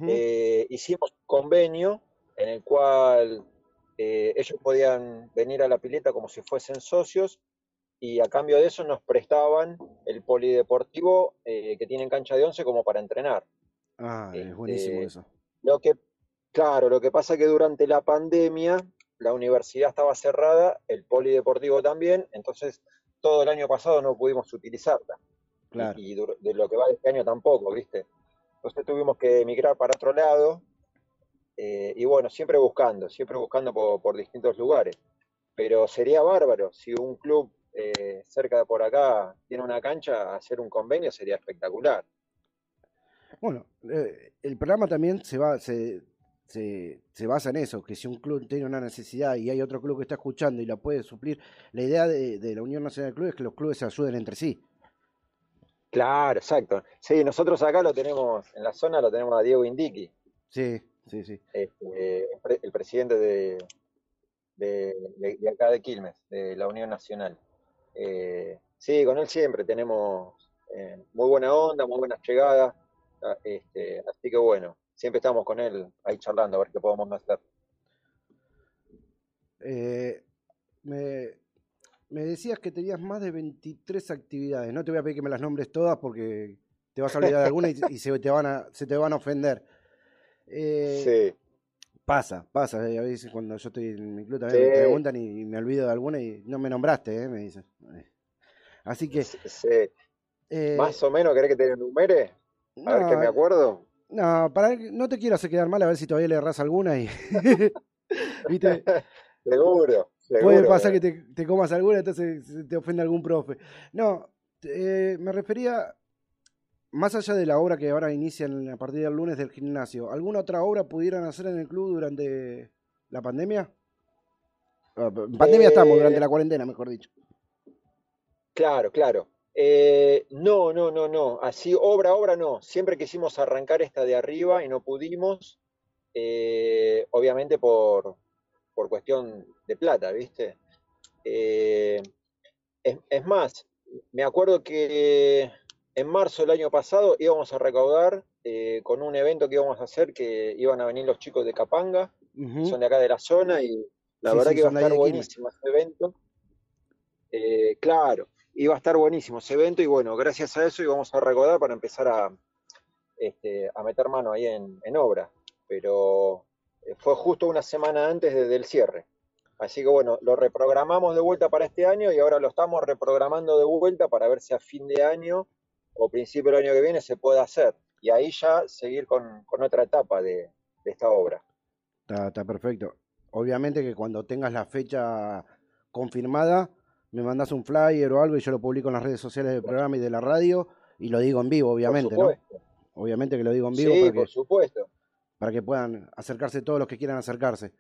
eh, hicimos un convenio en el cual ellos podían venir a la pileta como si fuesen socios y a cambio de eso nos prestaban el polideportivo que tiene cancha de once como para entrenar. Ah, es buenísimo Este, eso. Lo que, claro, lo que pasa es que durante la pandemia la universidad estaba cerrada, el polideportivo también, entonces todo el año pasado no pudimos utilizarla. Y- Claro. Y, de lo que va de este año tampoco, ¿viste? Entonces tuvimos que emigrar para otro lado. eh, y bueno, siempre buscando, siempre buscando por, por distintos lugares. Pero sería bárbaro, si un club eh, cerca de por acá tiene una cancha, hacer un convenio sería espectacular. Bueno, eh, el programa también se va, se, se, se basa en eso, que si un club tiene una necesidad y hay otro club que está escuchando y la puede suplir, la idea de, de la Unión Nacional de Clubes es que los clubes se ayuden entre sí. Claro, exacto. Sí, nosotros acá lo tenemos, en la zona lo tenemos a Diego Indiqui, Sí, sí, sí. este, el pre- el presidente de, de, de- de acá de Quilmes, de la Unión Nacional. Eh, sí, con él siempre tenemos eh, muy buena onda, muy buenas llegadas, ah, este, así que bueno, siempre estamos con él ahí charlando a ver qué podemos hacer. Eh, me, me decías que tenías más de 23 actividades. No te voy a pedir que me las nombres todas porque te vas a olvidar de alguna y, y se, te van a, se te van a ofender. Eh, Sí, Pasa, pasa. eh, A veces cuando yo estoy en mi club también me Sí. preguntan y, me olvido de alguna y no me nombraste, eh, me dicen. Así que... sí, eh, Más o menos, ¿querés que te enumere? A ver no, me acuerdo. No, para, no te quiero hacer quedar mal, a ver si todavía le erras alguna y... ¿Viste? Seguro, Puede seguro. pasar que te, te comas alguna, entonces te ofende algún profe. No, eh, me refería, más allá de la obra que ahora inician a partir del lunes del gimnasio, ¿alguna otra obra pudieran hacer en el club durante ¿La pandemia? Ah, En pandemia estamos, Eh, durante la cuarentena, mejor dicho. Claro, claro. Eh, no, no, no, no. Así, obra, obra, no. Siempre quisimos arrancar esta de arriba y no pudimos. eh, obviamente por, por cuestión de plata, ¿viste? Eh, es, es más, me acuerdo que en marzo del año pasado íbamos a recaudar eh, con un evento que íbamos a hacer que iban a venir los chicos de Capanga, son de acá de la zona y la Sí, verdad sí, que iba a estar buenísimo ese evento. Eh, claro, iba a estar buenísimo ese evento y bueno, gracias a eso íbamos a recaudar para empezar a, este, a meter mano ahí en, en obra, pero eh, fue justo una semana antes de- del cierre. Así que bueno, lo reprogramamos de vuelta para este año y ahora lo estamos reprogramando de vuelta para ver si a fin de año o principio del año que viene se puede hacer. Y ahí ya seguir con, con otra etapa de, de esta obra. Está, está perfecto. Obviamente que cuando tengas la fecha confirmada, me mandas un flyer o algo y yo lo publico en las redes sociales del programa y de la radio y lo digo en vivo, obviamente, ¿no? supuesto. Obviamente que lo digo en vivo Sí, para por que, supuesto. para que puedan acercarse todos los que quieran acercarse.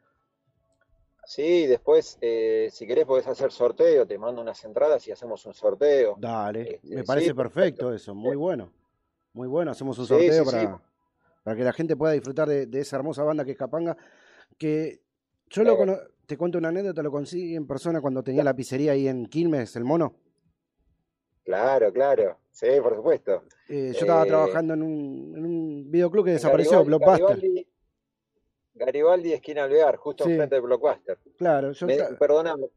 Sí, después, eh, si querés, podés hacer sorteo, te mando unas entradas y hacemos un sorteo. Dale, Este, me sí, parece perfecto perfecto. eso, muy bueno. Muy bueno, hacemos un Sí, sorteo sí, para, para que la gente pueda disfrutar de, de esa hermosa banda que es Capanga, que yo lo Eh. cono- te cuento una anécdota, lo conseguí en persona cuando tenía la pizzería ahí en Quilmes, el mono. Claro, claro. Sí, por supuesto. Eh, yo estaba Eh, trabajando en un, en un videoclub que desapareció, Garibaldi, Blockbuster. Garibaldi, Garibaldi, esquina Alvear, justo Sí. enfrente de Blockbuster. Claro, yo Me, perdóname,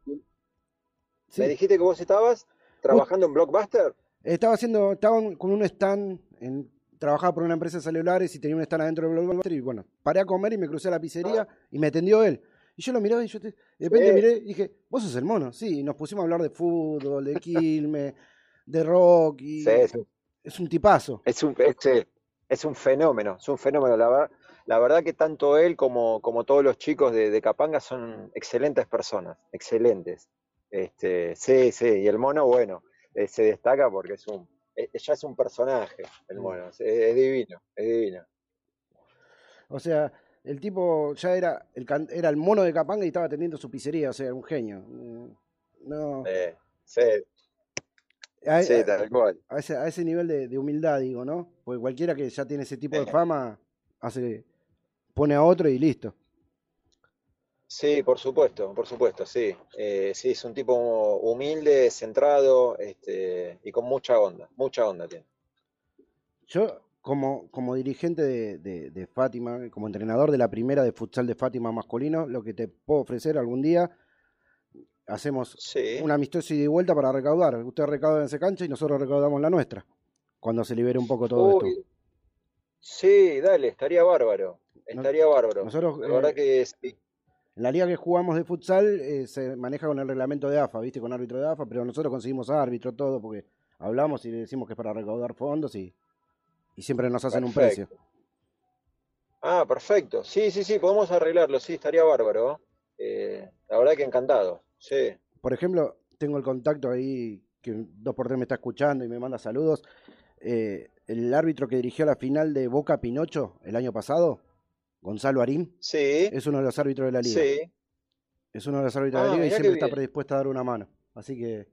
sí, ¿me dijiste que vos estabas trabajando en Blockbuster? estaba haciendo, estaba con un stand, en, trabajaba por una empresa de celulares y tenía un stand adentro de Blockbuster y bueno, paré a comer y me crucé a la pizzería y me atendió él. Y yo lo miraba y yo te- de repente Sí. miré y dije, vos sos el mono, sí, y nos pusimos a hablar de fútbol, de Quilmes, de rock y Sí, es un, es un tipazo. es un, es, sí, es un fenómeno, es un fenómeno. La, ver- la verdad que tanto él como, como todos los chicos de, de Capanga son excelentes personas, excelentes. Este, sí, sí, y el mono, bueno, eh, se destaca porque es un, eh, ya es un personaje, el mono, es, es divino, es divino. O sea, el tipo ya era el, can- era el mono de Capanga y estaba atendiendo su pizzería, o sea, era un genio. Mm, No, Eh, sí, a, sí, a- tal cual. a ese, a ese nivel de, de humildad, digo, ¿no? Porque cualquiera que ya tiene ese tipo de fama, hace, pone a otro y listo. Sí, por supuesto, por supuesto, sí. Eh, sí, es un tipo humilde, centrado, este, y con mucha onda, mucha onda tiene. Yo, como, como dirigente de, de- de Fátima, como entrenador de la primera de futsal de Fátima masculino, lo que te puedo ofrecer algún día, hacemos Sí, un amistoso y vuelta para recaudar. Ustedes recaudan esa cancha y nosotros recaudamos la nuestra, cuando se libere un poco todo esto. Sí, dale, estaría bárbaro, estaría bárbaro. Nosotros, La verdad eh, que sí. En la liga que jugamos de futsal eh, se maneja con el reglamento de AFA, ¿viste? Con árbitro de AFA, pero nosotros conseguimos árbitro, todo, porque hablamos y le decimos que es para recaudar fondos y, y siempre nos hacen un precio. Ah, perfecto. Sí, sí, sí, podemos arreglarlo, sí, estaría bárbaro. Eh, la verdad que encantado, sí. Por ejemplo, tengo el contacto ahí, que dos por tres me está escuchando y me manda saludos. eh, el árbitro que dirigió la final de Boca Pinocho el año pasado, Gonzalo Arín, Sí, es uno de los árbitros de la liga. sí. Es uno de los árbitros de la Ah, liga y siempre está predispuesto a dar una mano. Así que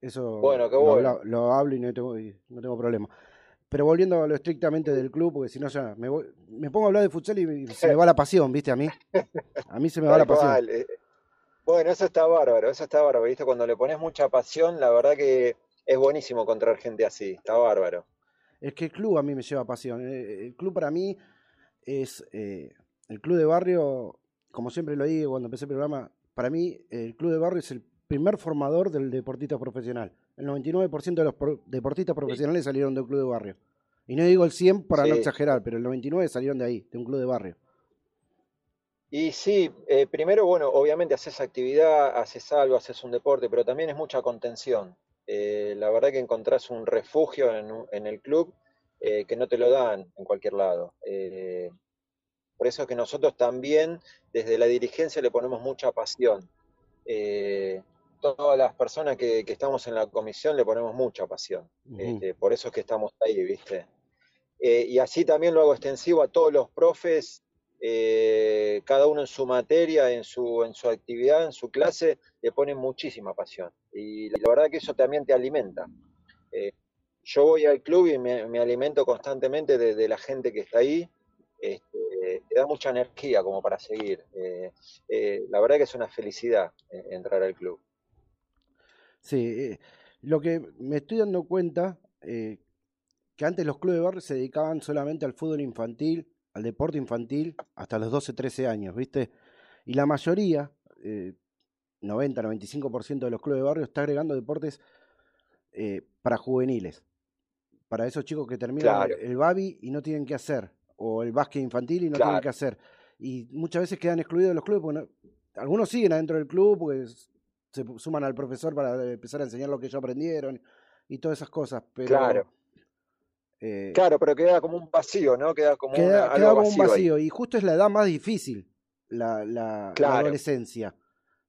eso Bueno, qué lo, lo hablo y no tengo, no tengo problema. Pero volviendo a lo estrictamente del club, porque si no ya me, voy- me pongo a hablar de futsal y se me va la pasión, ¿viste? A mí. A mí se me va la pasión. eh, Bueno, eso está bárbaro, eso está bárbaro, ¿viste? Cuando le pones mucha pasión, la verdad que es buenísimo encontrar gente así, está bárbaro. Es que el club a mí me lleva pasión. eh, El club para mí es eh, el club de barrio, como siempre lo digo cuando empecé el programa, para mí el club de barrio es el primer formador del deportista profesional. El 99% de los pro- deportistas profesionales salieron de un club de barrio. Y no digo el 100 para no exagerar, pero el 99 salieron de ahí, de un club de barrio. Y sí, eh, primero, bueno, obviamente haces actividad, haces algo, haces un deporte, pero también es mucha contención. Eh, la verdad que encontrás un refugio en el club eh, que no te lo dan en cualquier lado. Eh, por eso es que nosotros también desde la dirigencia le ponemos mucha pasión. Eh, todas las personas que, que estamos en la comisión le ponemos mucha pasión. Este, por eso es que estamos ahí, ¿viste? Eh, y así también lo hago extensivo a todos los profes eh, cada uno en su materia, en su, en su actividad, en su clase, le ponen muchísima pasión. Y la verdad que eso también te alimenta. Eh, yo voy al club y me, me alimento constantemente de, de la gente que está ahí. Este, te da mucha energía como para seguir. La verdad que es una felicidad entrar al club. Sí, eh, lo que me estoy dando cuenta, eh, que antes los clubes de barrio se dedicaban solamente al fútbol infantil, al deporte infantil, hasta los 12, 13 años, ¿viste? Y la mayoría, eh, 90, 95% de los clubes de barrio está agregando deportes eh, para juveniles, para esos chicos que terminan Claro. el babi y no tienen qué hacer, o el básquet infantil y no tienen qué hacer. Y muchas veces quedan excluidos de los clubes porque no- algunos siguen adentro del club porque se suman al profesor para empezar a enseñar lo que ellos aprendieron y todas esas cosas, pero Claro. eh, Claro, pero queda como un vacío, ¿no? Queda como queda, una- queda algo como un vacío ahí. y justo es la edad más difícil, la, la- la Claro. adolescencia,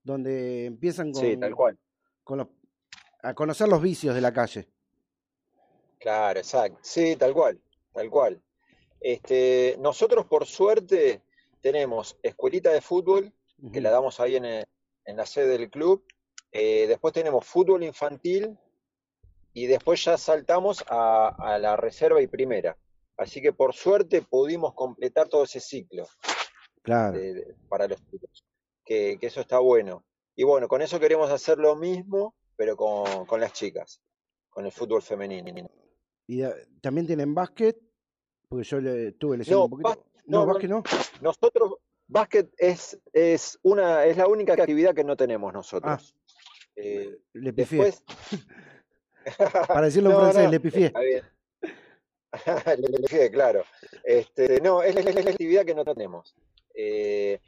donde empiezan con, Sí, tal cual. con los- a conocer los vicios de la calle. Claro, exacto. Sí, tal cual, tal cual. Este, nosotros por suerte tenemos escuelita de fútbol, que la damos ahí en, el- en la sede del club. Eh, después tenemos fútbol infantil y después ya saltamos a, a la reserva y primera. Así que por suerte pudimos completar todo ese ciclo Claro, de- de- para los chicos, que, que eso está bueno. Y bueno, con eso queremos hacer lo mismo, pero con, con las chicas, con el fútbol femenino. y también tienen básquet, porque yo le, estuve leyendo No, un poquito. No, básquet no. Nosotros, básquet es, es una, es la única actividad que no tenemos Ah, nosotros. Eh, le pifié. después. Para decirlo en No, francés, no, le pifié. está bien. Le- pifié, claro. Este, no, es la, es la- es la actividad que no tenemos. Eh,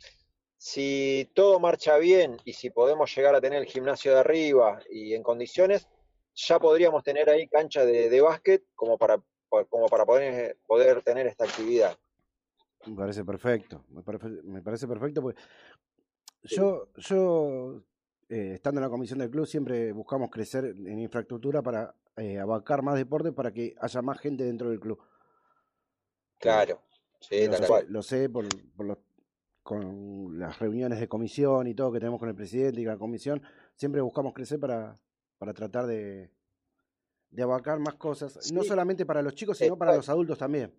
si todo marcha bien y si podemos llegar a tener el gimnasio de arriba y en condiciones, ya podríamos tener ahí cancha de, de básquet como para, como para poder, poder tener esta actividad. Me parece perfecto, me parece, me parece perfecto porque Sí. yo, yo eh, estando en la comisión del club siempre buscamos crecer en infraestructura para eh, abarcar más deporte para que haya más gente dentro del club. Eh, Claro, sí, lo tal sé, cual. lo sé por, por los- con las reuniones de comisión y todo que tenemos con el presidente y la comisión, siempre buscamos crecer para, para tratar de, de abarcar más cosas, no solamente para los chicos, sino para los adultos también.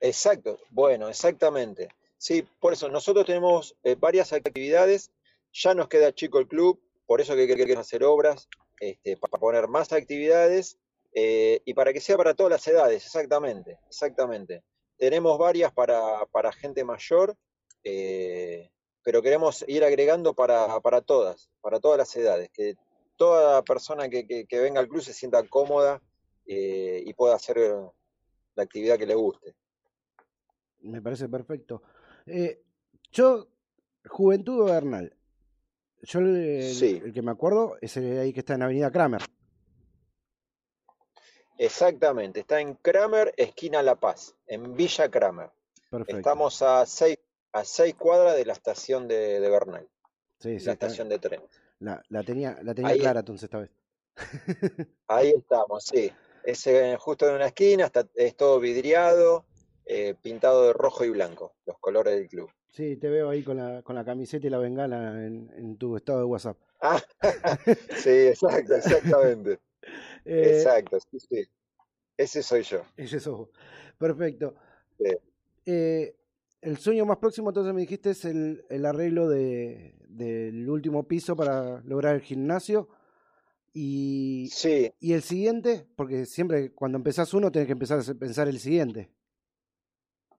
Exacto, bueno, exactamente. Sí, por eso nosotros tenemos eh, varias actividades, ya nos queda chico el club, por eso que que- que queremos hacer obras, este, para poner más actividades eh, y para que sea para todas las edades, exactamente, exactamente. Tenemos varias para, para gente mayor, eh, pero queremos ir agregando para, para todas, para todas las edades, que toda persona que, que- venga al club se sienta cómoda eh, y pueda hacer la actividad que le guste. Me parece perfecto. Yo, Juventud Bernal, yo el, Sí. el que me acuerdo es el ahí que está en Avenida Kramer. Exactamente, está en Kramer, esquina La Paz, en Villa Kramer. Perfecto. Estamos a seis, a seis cuadras de la estación de, de Bernal, Sí, sí, la está- estación de tren. la, la tenía, la tenía Ahí, clara entonces esta vez. ahí estamos, sí. Es eh, justo en una esquina, está, es todo vidriado, eh, pintado de rojo y blanco, los colores del club. Sí, te veo ahí con la, con la camiseta y la bengala en, en tu estado de WhatsApp. Ah, sí, exacto, exactamente. Eh, Exacto, sí, sí. Ese soy yo. ese sos vos. Perfecto. Sí. Eh, el sueño más próximo, entonces me dijiste, es el, el arreglo de, del último piso para lograr el gimnasio. Y, Sí, y el siguiente, porque siempre cuando empezás uno tenés que empezar a pensar el siguiente.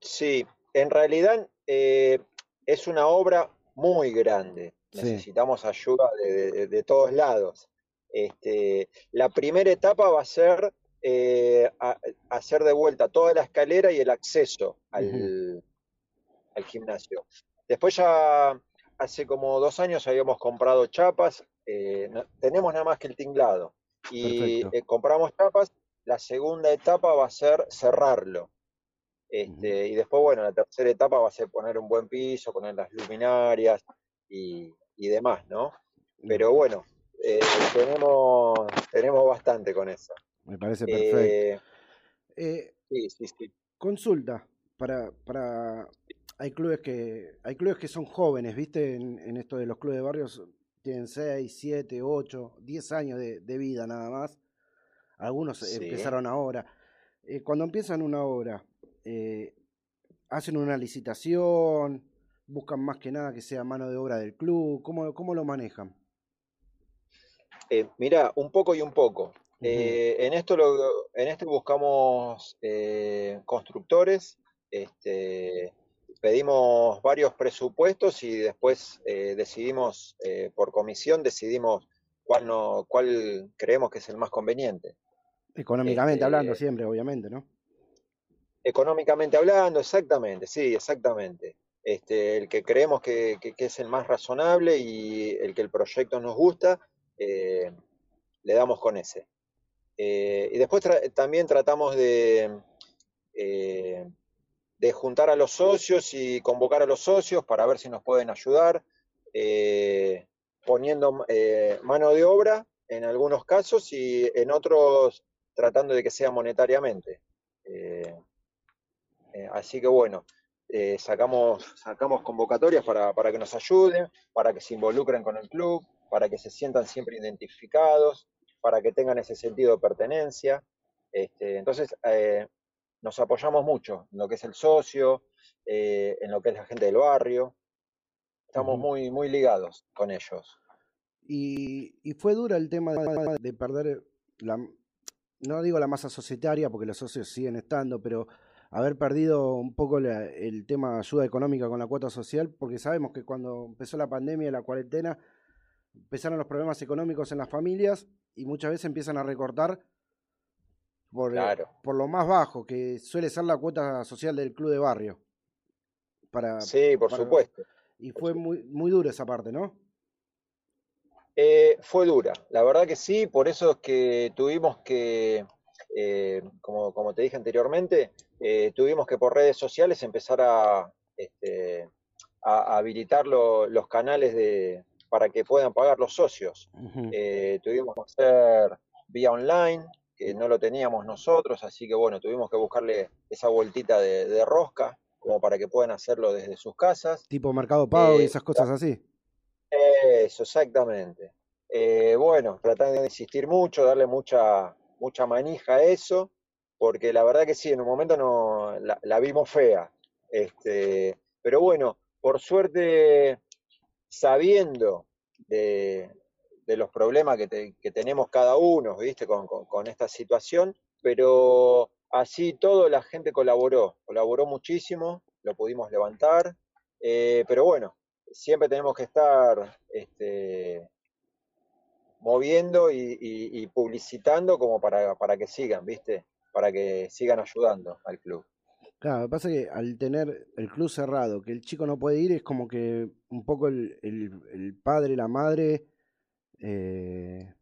Sí, en realidad eh, es una obra muy grande. Sí. Necesitamos ayuda de, de- de todos lados. Este, la primera etapa va a ser eh, a- hacer de vuelta toda la escalera y el acceso al, al gimnasio. Después ya hace como dos años habíamos comprado chapas, eh, no- tenemos nada más que el tinglado. Y eh, compramos chapas, la segunda etapa va a ser cerrarlo. Este, y después, bueno, la tercera etapa va a ser poner un buen piso, poner las luminarias y, y demás, ¿no? Pero bueno, eh, tenemos, tenemos bastante con eso. Me parece perfecto. Eh, Eh, sí, sí, sí. consulta, para, para hay clubes que hay clubes que son jóvenes, ¿viste? En, en esto de los clubes de barrios tienen 6, 7, 8, 10 años de, de vida nada más. Algunos Sí. empezaron ahora. Eh, cuando empiezan una obra, eh, hacen una licitación, buscan más que nada que sea mano de obra del club. ¿Cómo, cómo lo manejan? Eh, mira, un poco y un poco. Eh, en esto lo, en esto buscamos eh, constructores, este, pedimos varios presupuestos y después decidimos eh, por comisión decidimos cuál no, cuál creemos que es el más conveniente. Económicamente Este, hablando siempre, obviamente, ¿no? Económicamente hablando, exactamente, sí, exactamente. Este, el que creemos que, que- es el más razonable y el que el proyecto nos gusta, eh, le damos con ese. Eh, y después también tratamos de, eh, de juntar a los socios y convocar a los socios para ver si nos pueden ayudar, poniendo mano de obra en algunos casos y en otros tratando de que sea monetariamente. Eh, así que bueno, eh, sacamos, sacamos convocatorias para, para que nos ayuden, para que se involucren con el club, para que se sientan siempre identificados, para que tengan ese sentido de pertenencia. Este, entonces, eh, nos apoyamos mucho en lo que es el socio, en lo que es la gente del barrio. Estamos muy, muy ligados con ellos. Y, y fue dura el tema de, de perder la, no digo la masa societaria, porque los socios siguen estando, pero haber perdido un poco la- el tema de ayuda económica con la cuota social, porque sabemos que cuando empezó la pandemia y la cuarentena, empezaron los problemas económicos en las familias y muchas veces empiezan a recortar por, Claro. por lo más bajo, que suele ser la cuota social del club de barrio. Para, Sí, por para- supuesto. Y fue muy, muy duro esa parte, ¿no? Eh, fue dura, la verdad que sí, por eso es que tuvimos que, eh, como, como te dije anteriormente, eh, tuvimos que por redes sociales empezar a, este, a- habilitar lo- los canales de, para que puedan pagar los socios. Eh, tuvimos que hacer vía online, que no lo teníamos nosotros, así que bueno, tuvimos que buscarle esa vueltita de, de rosca, como para que puedan hacerlo desde sus casas. Tipo Mercado Pago y Eh, esas cosas así. Eso, exactamente. Eh, bueno, tratar de insistir mucho, darle mucha, mucha manija a eso, porque la verdad que sí, en un momento no la, vimos fea. Este, pero bueno, por suerte, sabiendo de, los problemas que, te- que tenemos cada uno, ¿viste? Con, esta situación, pero así todo la gente colaboró, colaboró muchísimo, lo pudimos levantar, eh, pero bueno, siempre tenemos que estar este, moviendo y, publicitando como para que sigan, ¿viste? Para que sigan ayudando al club. Claro, lo que pasa es que al tener el club cerrado, que el chico no puede ir, es como que un poco el, el- el padre, la madre, eh,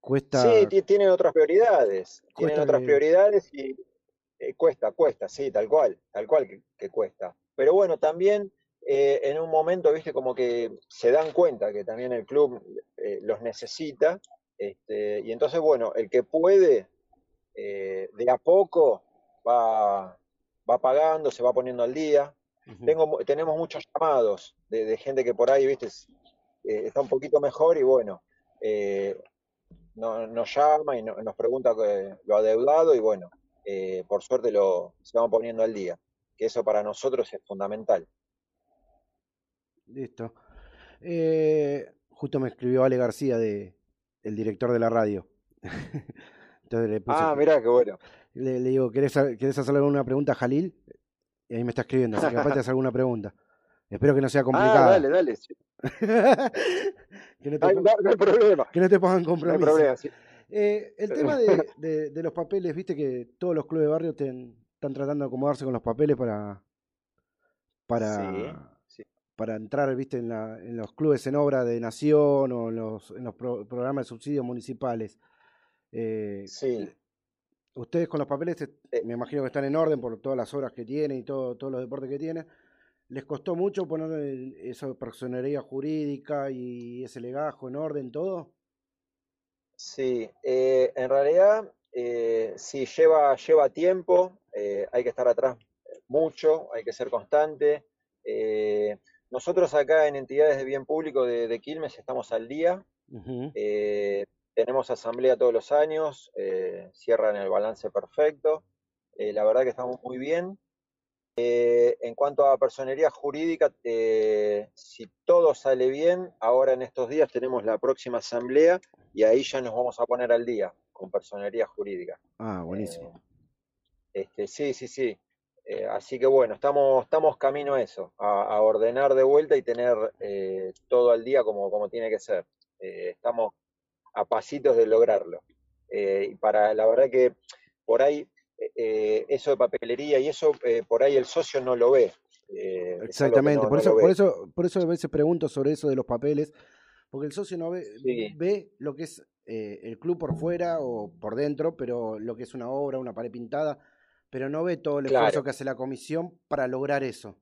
cuesta, Sí, ti- tienen otras prioridades, tienen otras que, prioridades y eh, cuesta, cuesta, sí, tal cual, tal cual que, que cuesta. Pero bueno, también eh, en un momento, viste, como que se dan cuenta que también el club eh, los necesita, este, y entonces, bueno, el que puede, eh, de a poco va, va pagando, se va poniendo al día. Tengo, tenemos muchos llamados de, de gente que por ahí, viste, eh, está un poquito mejor y bueno, eh, no- nos llama y no- nos pregunta que- lo adeudado y bueno, eh, por suerte lo, se van poniendo al día, que eso para nosotros es fundamental. Listo. Justo me escribió Ale García, de, el director de la radio. Entonces le puse, Ah, mirá, qué bueno. le, le digo, ¿querés, ¿querés hacerle alguna pregunta a Jalil? Y ahí me está escribiendo, así que capaz te hace alguna pregunta. Espero que no sea Ah, complicada. dale, dale. sí. que, no te Ay, no, no hay problema, que no te pongan no hay compromiso. problema. sí. Eh, el tema de, de- de los papeles, viste que todos los clubes de barrio ten- están tratando de acomodarse con los papeles para, para, sí. para entrar, viste, en, la- en los clubes en obra de nación o en los, en los pro- programas de subsidios municipales. Eh, Sí. ustedes con los papeles, Eh. me imagino que están en orden por todas las obras que tienen y todo, todos los deportes que tienen. ¿Les costó mucho poner esa personería jurídica y ese legajo en orden, todo? Sí, eh, en realidad eh, sí lleva, lleva tiempo, eh, hay que estar atrás, mucho, hay que ser constante. Eh, nosotros acá en entidades de bien público de, de Quilmes estamos al día. Eh, tenemos asamblea todos los años, eh, cierran el balance perfecto. Eh, la verdad que estamos muy bien. Eh, en cuanto a personería jurídica, eh, si todo sale bien, ahora en estos días tenemos la próxima asamblea y ahí ya nos vamos a poner al día con personería jurídica. Ah, buenísimo. Este, sí, sí, sí. Eh, así que bueno, estamos, estamos camino a eso, a, a ordenar de vuelta y tener eh, todo al día como, como tiene que ser. Eh, estamos a pasitos de lograrlo. Eh, y para la verdad que por ahí eh, eso de papelería y eso eh, por ahí el socio no lo ve. Eh, Exactamente, no- por no eso, por eso, por eso a veces pregunto sobre eso de los papeles, porque el socio no ve, Sí. ve lo que es eh, el club por fuera o por dentro, pero lo que es una obra, una pared pintada, pero no ve todo el esfuerzo que hace la comisión para lograr eso.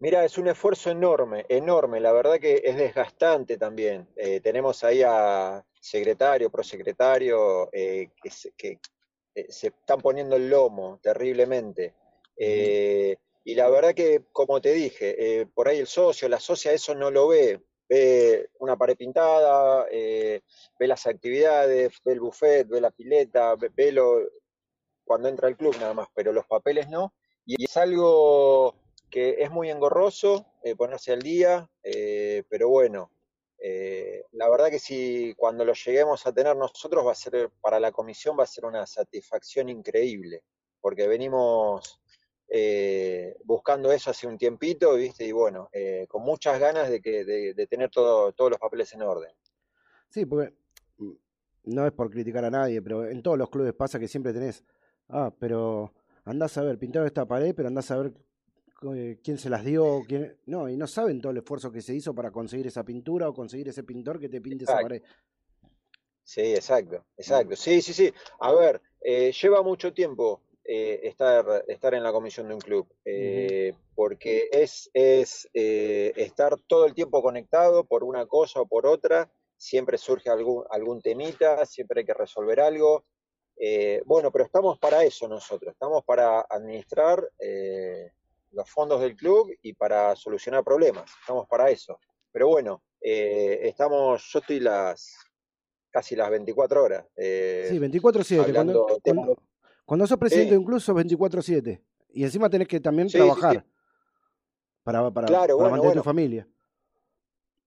Mira, es un esfuerzo enorme, enorme. La verdad que es desgastante también. Eh, tenemos ahí a secretario, prosecretario, eh, que, se, que, eh, se están poniendo el lomo terriblemente. Eh, y la verdad que, como te dije, eh, por ahí el socio, la socia, eso no lo ve. Ve una pared pintada, ve las actividades, ve el buffet, ve la pileta, ve, ve lo, cuando entra al club nada más, pero los papeles no. Y es algo que es muy engorroso eh, ponerse al día, eh, pero bueno, eh, la verdad que si cuando lo lleguemos a tener nosotros va a ser, para la comisión va a ser una satisfacción increíble, porque venimos buscando eso hace un tiempito, ¿viste? Y bueno, con muchas ganas de, que, de, tener todo, todos los papeles en orden. Sí, porque mm, no es por criticar a nadie, pero en todos los clubes pasa que siempre tenés, ah, pero andás a ver, pintaron esta pared, pero andás a ver quién se las dio, quién... No, y no saben todo el esfuerzo que se hizo para conseguir esa pintura o conseguir ese pintor que te pinte esa pared. Sí, exacto, exacto. Sí, sí, sí. A ver, eh, lleva mucho tiempo eh, estar, estar en la comisión de un club, eh, porque es, es eh, estar todo el tiempo conectado por una cosa o por otra, siempre surge algún, algún temita, siempre hay que resolver algo. Eh, bueno, pero estamos para eso nosotros, estamos para administrar eh, los fondos del club y para solucionar problemas, estamos para eso. Pero bueno, eh, estamos, yo estoy las casi las 24 horas. eh, Sí, 24-7. hablando Cuando, cuando, cuando sos presidente de un club sos 24-7. Y encima tenés que también Sí, sí, sí. trabajar para, para, Claro, para bueno, mantener bueno. tu familia.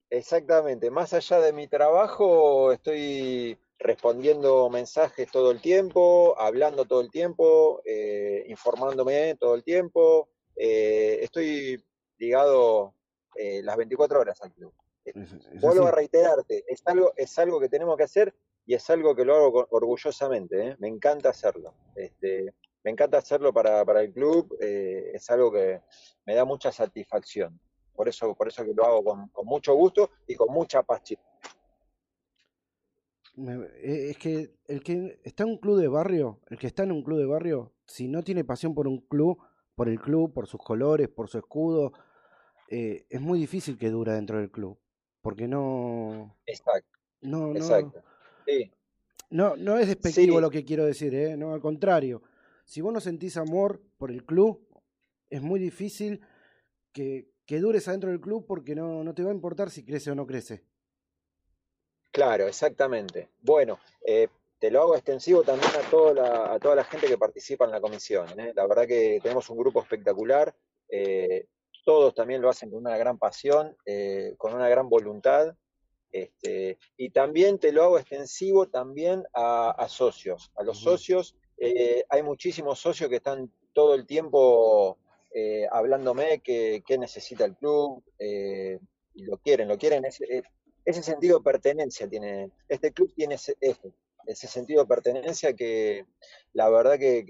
Exactamente, más allá de mi trabajo, estoy respondiendo mensajes todo el tiempo, hablando todo el tiempo, eh, informándome todo el tiempo. Eh, estoy ligado eh, las 24 horas al club. Es- es Vuelvo a reiterarte, es algo, es algo que tenemos que hacer y es algo que lo hago con- orgullosamente, ¿eh? Me encanta hacerlo. Este, me encanta hacerlo para, para el club, eh, es algo que me da mucha satisfacción. Por eso, por eso que lo hago con, con mucho gusto y con mucha pasión. Eh, Es que el que está en un club de barrio, el que está en un club de barrio, si no tiene pasión por un club, por el club, por sus colores, por su escudo, eh, es muy difícil que dura dentro del club. Porque no, Exacto, no, no, exacto. Sí, no, no es despectivo Sí. lo que quiero decir, ¿eh? No, al contrario. Si vos no sentís amor por el club, es muy difícil que, que dures adentro del club porque no, no te va a importar si crece o no crece. claro, exactamente. Bueno, eh, te lo hago extensivo también a toda la, a toda la gente que participa en la comisión, ¿eh? La verdad que tenemos un grupo espectacular. eh, todos también lo hacen con una gran pasión, eh, con una gran voluntad. Este, y también te lo hago extensivo también a, a socios. A los socios, hay muchísimos socios que están todo el tiempo hablándome que, que necesita el club, y lo quieren, lo quieren. Ese, ese sentido de pertenencia tiene, este club tiene ese, ese, ese sentido de pertenencia que la verdad que,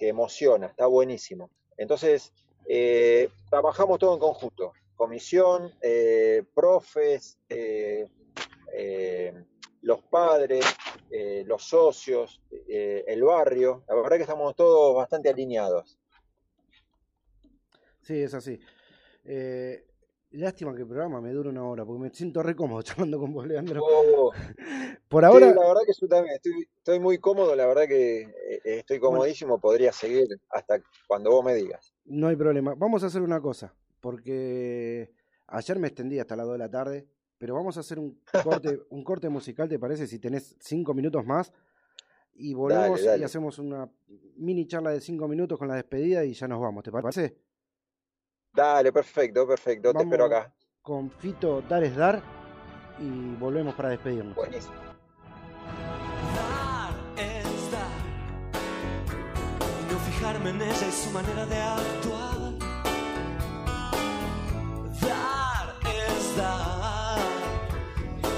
emociona, está buenísimo. Entonces, eh, trabajamos todo en conjunto, comisión, eh, profes, eh, los padres, los socios, el barrio, la verdad que estamos todos bastante alineados. Sí, es así. Eh, Lástima que el programa me dura una hora, porque me siento re cómodo charlando con vos, Leandro. Oh, Por sí, ahora, la verdad que yo también estoy, estoy muy cómodo, la verdad que eh, estoy comodísimo, podría seguir hasta cuando vos me digas. no hay problema. Vamos a hacer una cosa, porque ayer me extendí hasta las 2 de la tarde, pero vamos a hacer un corte, un corte musical, ¿te parece? Si tenés cinco minutos más. Y volvemos y dale. hacemos una mini charla de cinco minutos con la despedida y ya nos vamos, ¿te parece? Dale, perfecto, perfecto, te espero Vamos acá. Con Fito Dar es Dar y volvemos para despedirnos. Buenísimo. Dar es dar. Y no fijarme en ella y su manera de actuar. Dar es dar.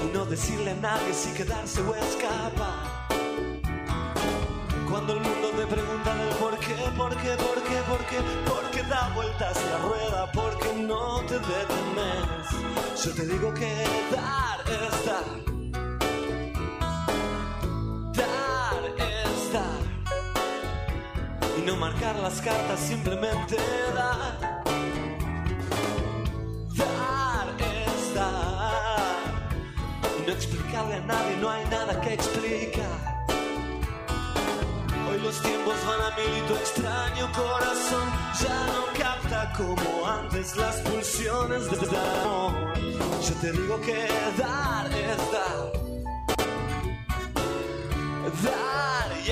Y no decirle a nadie si quedarse o escapar. Cuando el mundo te pregunta del por qué, por qué, por qué, por qué, por qué da vueltas la rueda, por qué no te detenes. Yo te digo que dar es dar. Dar es dar. Y no marcar las cartas, simplemente dar. Dar es dar. Y no explicarle a nadie, no hay nada que explicar. Los tiempos van a mil y tu extraño corazón. Ya no capta como antes las pulsiones de amor. Yo te digo que dar es dar. Dar y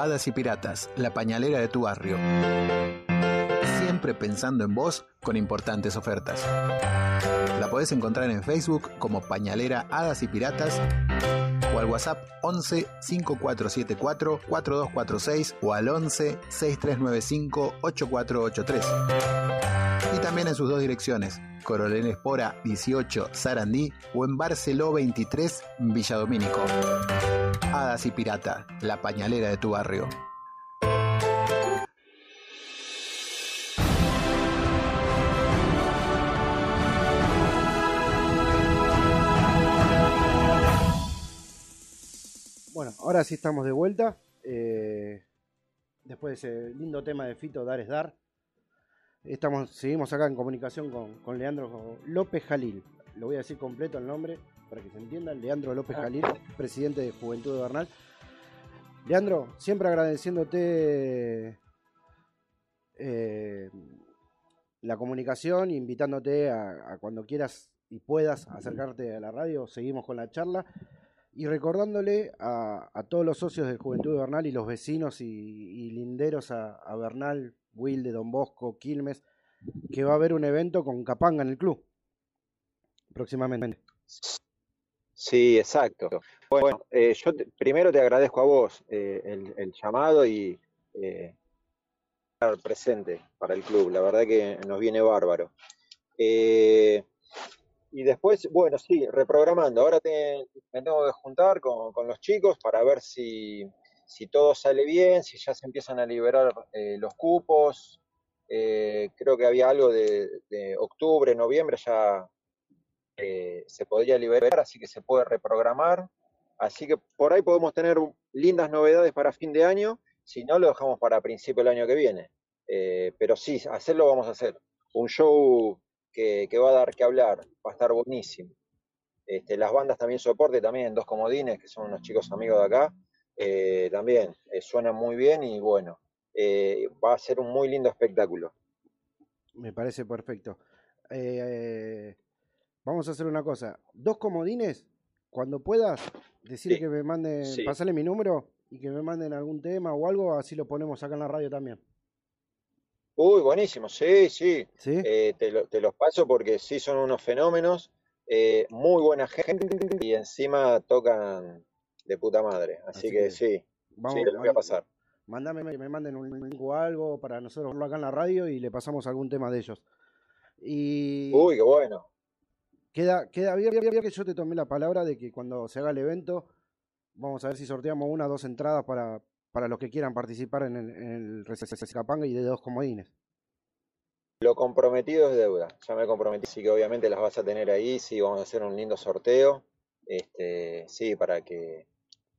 Hadas y Piratas, la pañalera de tu barrio. Siempre pensando en vos con importantes ofertas. La podés encontrar en Facebook como Pañalera Hadas y Piratas o al WhatsApp 11 5474 4246 o al 11 6395 8483. También en sus dos direcciones, Coronel Espora 18 Sarandí o en Barceló 23 Villa Domínico. Hadas y Pirata, la pañalera de tu barrio. Bueno, ahora sí estamos de vuelta. eh, después de ese lindo tema de Fito, Dar es Dar. Estamos, seguimos acá en comunicación con, con Leandro López Jalil. Lo voy a decir completo el nombre para que se entienda. Leandro López Jalil, presidente de Juventud de Bernal. Leandro, siempre agradeciéndote eh, la comunicación, invitándote a, a cuando quieras y puedas acercarte a la radio. Seguimos con la charla y recordándole a, a todos los socios de Juventud de Bernal y los vecinos y, y linderos a, a Bernal, Wilde, Don Bosco, Quilmes, que va a haber un evento con Capanga en el club próximamente. Sí, exacto. Bueno, eh, yo primero te agradezco a vos eh, el, llamado y eh, estar presente para el club. La verdad que nos viene bárbaro. Y después, bueno, sí, reprogramando. Ahora te- me tengo que juntar con los chicos para ver si, si todo sale bien, si ya se empiezan a liberar eh, los cupos. Eh, creo que había algo de, octubre, noviembre, ya eh, se podría liberar, así que se puede reprogramar. Así que por ahí podemos tener lindas novedades para fin de año, si no lo dejamos para principio del año que viene. Pero sí, hacerlo vamos a hacer. Un show que, que va a dar que hablar, va a estar buenísimo. Este, las bandas también soporte, también dos comodines, que son unos chicos amigos de acá, eh, también eh, suenan muy bien y bueno, eh, va a ser un muy lindo espectáculo. Me parece perfecto. Eh, vamos a hacer una cosa. Dos comodines, cuando puedas, decir Sí, que me manden, sí. pasarle mi número y que me manden algún tema o algo, así lo ponemos acá en la radio también. Uy, buenísimo, sí, sí. ¿Sí? Te, lo- te los paso porque sí son unos fenómenos, muy buena gente y encima tocan de puta madre. Así, Así que, que sí, Vamos, sí, los voy a pasar. Mandame que me manden un link o algo para nosotros verlo acá en la radio y le pasamos algún tema de ellos. Y Uy, qué bueno. queda, queda bien que yo te tomé la palabra de que cuando se haga el evento, vamos a ver si sorteamos una o dos entradas para, para los que quieran participar en el, en el y de dos comodines. Lo comprometido es deuda. Ya me comprometí, sí que obviamente las vas a tener ahí, sí, vamos a hacer un lindo sorteo. Este, sí, para que,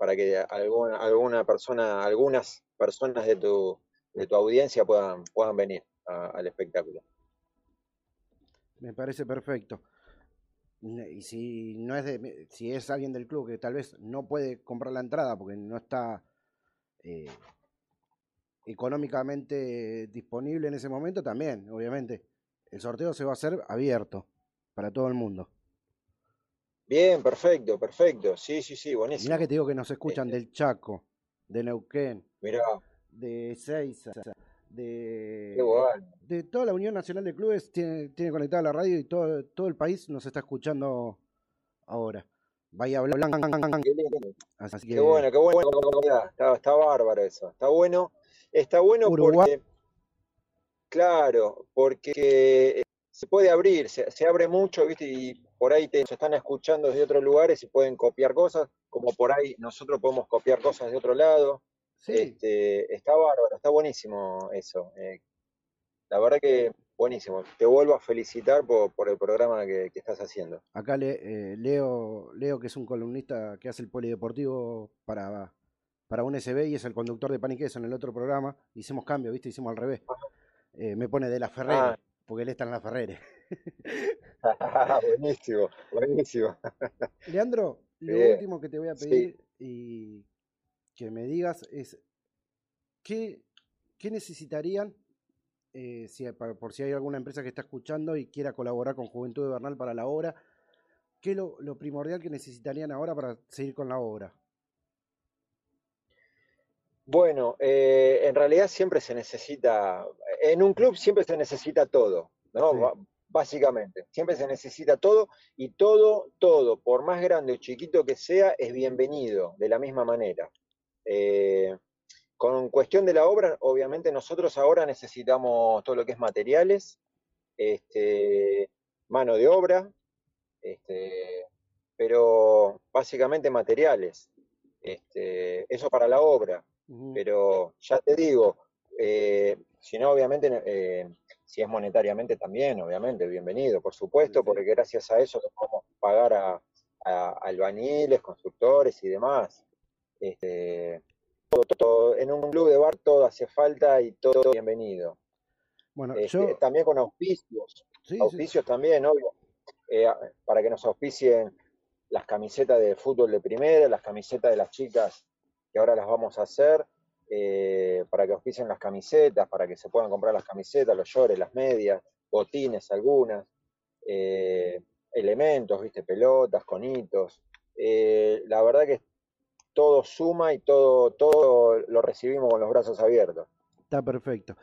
para que alguna, alguna persona, algunas personas de tu, de tu audiencia puedan, puedan venir al espectáculo. Me parece perfecto. Y si no es de, si es alguien del club que tal vez no puede comprar la entrada porque no está eh, económicamente disponible en ese momento, también, obviamente. El sorteo se va a hacer abierto para todo el mundo. Bien, perfecto, perfecto. Sí, sí, sí, Mirá buenísimo. que te digo que nos escuchan Este, del Chaco, de Neuquén, mirá, de Seiza, de, bueno. de toda la Unión Nacional de Clubes tiene, tiene conectada la radio y todo, todo el país nos está escuchando ahora. Bahía Blanca. Qué lindo. Así Qué bueno, qué bueno. Está, está bárbaro eso. Está bueno. Está bueno Uruguay. porque, claro, porque se puede abrir, se, se abre mucho, ¿viste? Y por ahí te se están escuchando desde otros lugares y pueden copiar cosas, como por ahí nosotros podemos copiar cosas de otro lado. sí, Este, está bárbaro, está buenísimo eso. Eh, la verdad que buenísimo. Te vuelvo a felicitar por, por el programa que, que estás haciendo. acá le- eh, Leo, Leo, que es un columnista que hace el polideportivo para, para un SB y es el conductor de Pan y Queso en el otro programa. Hicimos cambio, ¿viste? Hicimos al revés. Eh, me pone de la Ferrere, Ah. porque él está en la Ferrere. buenísimo, buenísimo. Leandro, lo Bien, último que te voy a sí. pedir y que me digas es qué, qué necesitarían eh, si, pa- por si hay alguna empresa que está escuchando y quiera colaborar con Juventud de Bernal para la obra, ¿qué es lo, lo primordial que necesitarían ahora para seguir con la obra? Bueno, eh, en realidad siempre se necesita, en un club siempre se necesita todo, ¿no? Sí. Básicamente, siempre se necesita todo y todo, todo, por más grande o chiquito que sea, es bienvenido de la misma manera. Eh, con cuestión de la obra, obviamente nosotros ahora necesitamos todo lo que es materiales, este, mano de obra, este, pero básicamente materiales. Este, eso para la obra. Pero ya te digo, eh, si no, obviamente, eh, si es monetariamente también, obviamente, bienvenido, por supuesto, porque gracias a eso podemos pagar a, a albañiles, constructores y demás. Este, todo- todo- en un club de bar todo hace falta y todo bienvenido. Bueno, Este, yo... también con auspicios, Sí, sí, auspicios también, obvio, eh, para que nos auspicien las camisetas de fútbol de primera, las camisetas de las chicas que ahora las vamos a hacer, eh, para que auspicien las camisetas, para que se puedan comprar las camisetas, los llores, las medias, botines algunas, eh, elementos, viste, pelotas, conitos. Eh, la verdad que todo suma y todo, todo lo recibimos con los brazos abiertos. Está perfecto.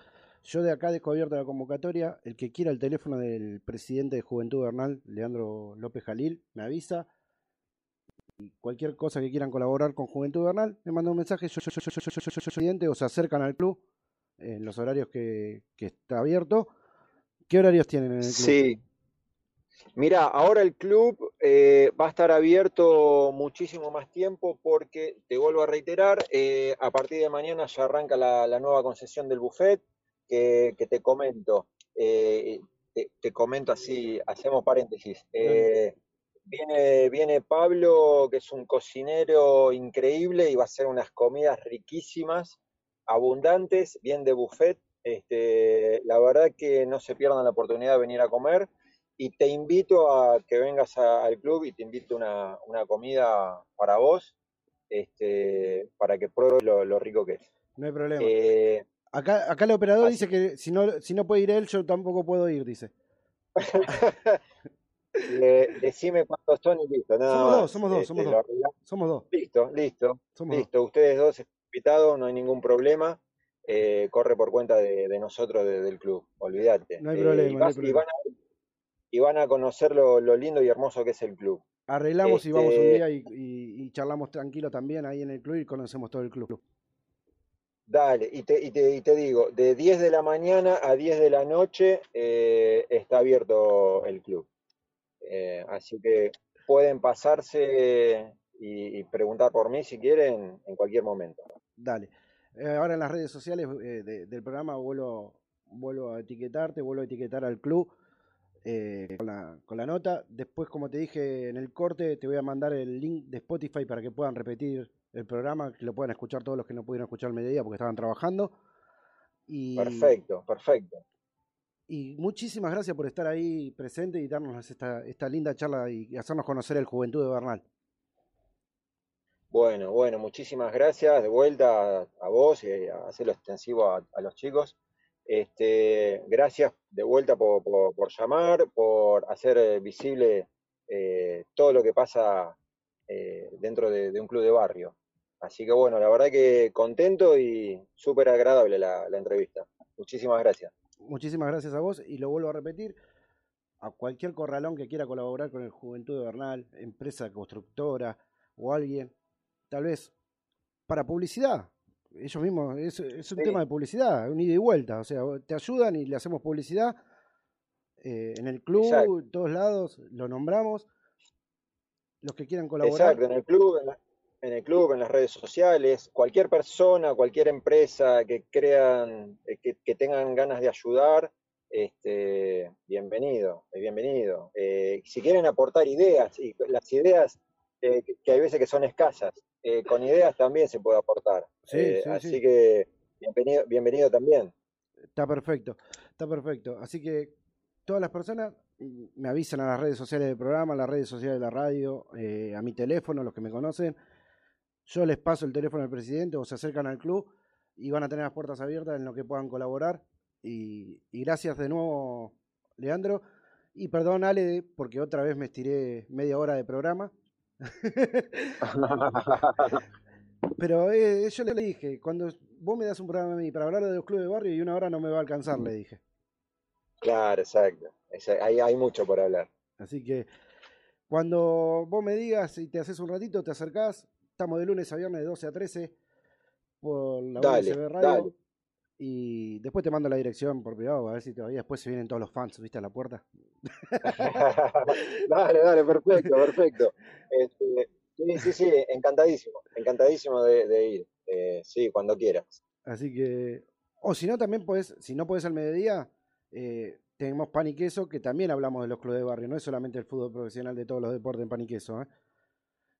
Yo de acá dejo la convocatoria. El que quiera el teléfono del presidente de Juventud Bernal, Leandro López Jalil, me avisa. Y cualquier cosa que quieran colaborar con Juventud Bernal, me mandan un mensaje, yo, yo, yo, yo, yo, yo, yo, yo, yo, yo, o se acercan al club en los horarios que, que está abierto. ¿Qué horarios tienen en el club? Sí. Mira, ahora el club eh, va a estar abierto muchísimo más tiempo porque, te vuelvo a reiterar, eh, a partir de mañana ya arranca la, la nueva concesión del buffet, que, que te comento, eh, te, te comento así, hacemos paréntesis. Eh, viene, viene Pablo, que es un cocinero increíble y va a hacer unas comidas riquísimas, abundantes, bien de buffet. Este, la verdad que no se pierdan la oportunidad de venir a comer y te invito a que vengas a- al club y te invito una, una comida para vos, este, para que pruebes lo, lo rico que es. No hay problema. Eh, Acá, acá el operador así- dice que si no, si no puede ir él, yo tampoco puedo ir, dice. le- decime cuántos son y listo. nada Somos dos, somos dos, Este, somos dos. Somos dos. Listo, listo, Somos dos. listo. Ustedes dos están invitados, no hay ningún problema. Eh, corre por cuenta de, de nosotros, de- del club, olvídate. No hay Eh, problema, y, no hay vas- y problema. van a, y van a conocer lo, lo lindo y hermoso que es el club. Arreglamos y vamos un Este, día y, y- y charlamos tranquilo también ahí en el club y conocemos todo el club. Dale, y te, y te, y te digo, de 10 de la mañana a 10 de la noche eh, está abierto el club. Eh, así que pueden pasarse y, y preguntar por mí si quieren en cualquier momento. Dale. Eh, ahora en las redes sociales eh, de- del programa vuelvo, vuelvo a etiquetarte, vuelvo a etiquetar al club eh, con, la, con la nota. Después, como te dije en el corte, te voy a mandar el link de Spotify para que puedan repetir el programa, que lo puedan escuchar todos los que no pudieron escuchar al mediodía porque estaban trabajando. Y, Perfecto, perfecto. Y muchísimas gracias por estar ahí presente y darnos esta, esta linda charla y hacernos conocer el Juventud de Bernal. Bueno, bueno, muchísimas gracias de vuelta a, vos y a hacerlo extensivo a, los chicos. Este, gracias de vuelta por, por- llamar, por hacer eh, visible eh, todo lo que pasa eh, dentro de, de un club de barrio. Así que bueno, la verdad que contento y súper agradable la, la entrevista. Muchísimas gracias. Muchísimas gracias a vos y lo vuelvo a repetir. A cualquier corralón que quiera colaborar con el Juventud de Bernal, empresa constructora o alguien, tal vez para publicidad. Ellos mismos, es, es un Sí. tema de publicidad, un ida y vuelta. O sea, te ayudan y le hacemos publicidad eh, en el club, Exacto. en todos lados, lo nombramos. Los que quieran colaborar. Exacto, en el club, en, la- en el club, en las redes sociales, cualquier persona, cualquier empresa que crean, eh, que, que tengan ganas de ayudar, este, bienvenido, es bienvenido. Eh, si quieren aportar ideas, y las ideas eh, que, hay veces que son escasas, eh, con ideas también se puede aportar. Sí, sí, así sí. que bienvenido, bienvenido también. Está perfecto, está perfecto. Así que todas las personas mm, me avisan a las redes sociales del programa, a las redes sociales de la radio, a mi teléfono, los que me conocen. Yo les paso el teléfono al presidente o se acercan al club y van a tener las puertas abiertas en lo que puedan colaborar. Y, y gracias de nuevo, Leandro. Y perdón, Ale, porque otra vez me estiré media hora de programa. Pero eh, yo le dije, cuando vos me das un programa a mí para hablar de los clubes de barrio y una hora no me va a alcanzar, le dije. Claro, exacto. Hay, hay mucho por hablar. Así que cuando vos me digas y te haces un ratito, te acercás, estamos de lunes a viernes de 12 a 13 por la Dale, USB Radio. dale. Y después te mando la dirección por privado, a ver si todavía después se vienen todos los fans, ¿viste? A la puerta. Dale, dale, perfecto, perfecto. Este, sí, sí, sí, encantadísimo, encantadísimo de, de ir. Eh, sí, cuando quieras. Así que, o si no, también puedes, si no puedes al mediodía, eh, tenemos pan y queso, que también hablamos de los clubes de barrio, no es solamente el fútbol profesional de todos los deportes en pan y queso. ¿eh?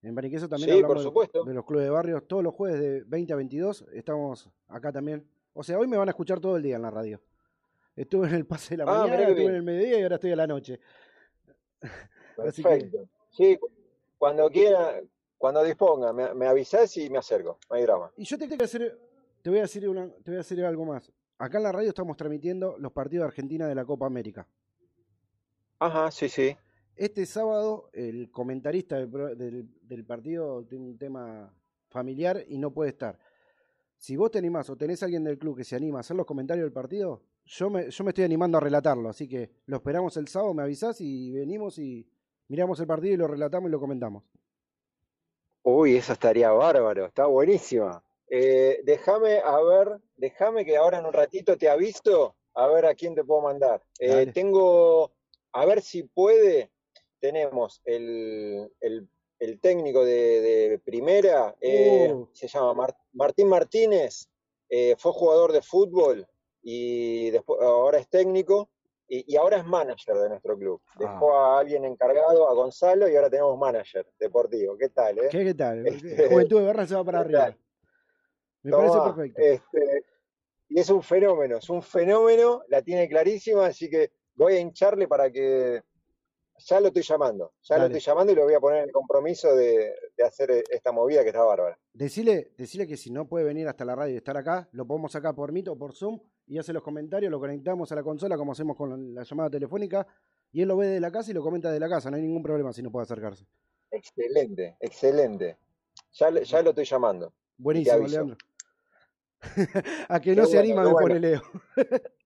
En pan y queso también Sí, por hablamos de- supuesto. de los clubes de barrio todos los jueves de 20 a 22, estamos acá también. O sea, hoy me van a escuchar todo el día en la radio. Estuve en el pase de la Ah, mañana, estuve en el mediodía y ahora estoy a la noche. Así que- Perfecto. Sí, cuando quiera, cuando disponga, me, me avisás y me acerco, no hay drama. Y yo te, a hacer, te voy a decir una, te voy a decir algo más. Acá en la radio estamos transmitiendo los partidos de Argentina de la Copa América. Ajá, sí, sí. Este sábado el comentarista del, pro- del- del partido tiene un tema familiar y no puede estar. Si vos te animás o tenés alguien del club que se anima a hacer los comentarios del partido, yo me, yo me estoy animando a relatarlo. Así que lo esperamos el sábado, me avisás y venimos y miramos el partido y lo relatamos y lo comentamos. Uy, eso estaría bárbaro, está buenísima. Eh, déjame, a ver, déjame que ahora en un ratito te aviso, a ver a quién te puedo mandar. Eh, tengo, a ver si puede, tenemos el, el- el técnico de, de primera, eh, Uh. se llama Mar- Martín Martínez, eh, fue jugador de fútbol y después, ahora es técnico y, y ahora es manager de nuestro club. Dejó a alguien encargado, a Gonzalo, y ahora tenemos manager deportivo. ¿Qué tal, eh? ¿Qué, qué tal? Este, Juventud de Berna se va para ¿qué arriba. tal? Me parece perfecto. este, y es un fenómeno, es un fenómeno, la tiene clarísima, así que voy a hincharle para que. Ya lo estoy llamando, ya lo estoy llamando y lo voy a poner en el compromiso de, de hacer esta movida que está bárbara. Decile, decile que si no puede venir hasta la radio y estar acá, lo podemos sacar por Meet o por Zoom y hace los comentarios, lo conectamos a la consola como hacemos con la llamada telefónica y él lo ve de la casa y lo comenta de la casa, no hay ningún problema si no puede acercarse. Excelente, excelente. Ya, ya lo estoy llamando. Buenísimo. Leandro. a que no Qué se bueno, anima, me bueno. pone Leo.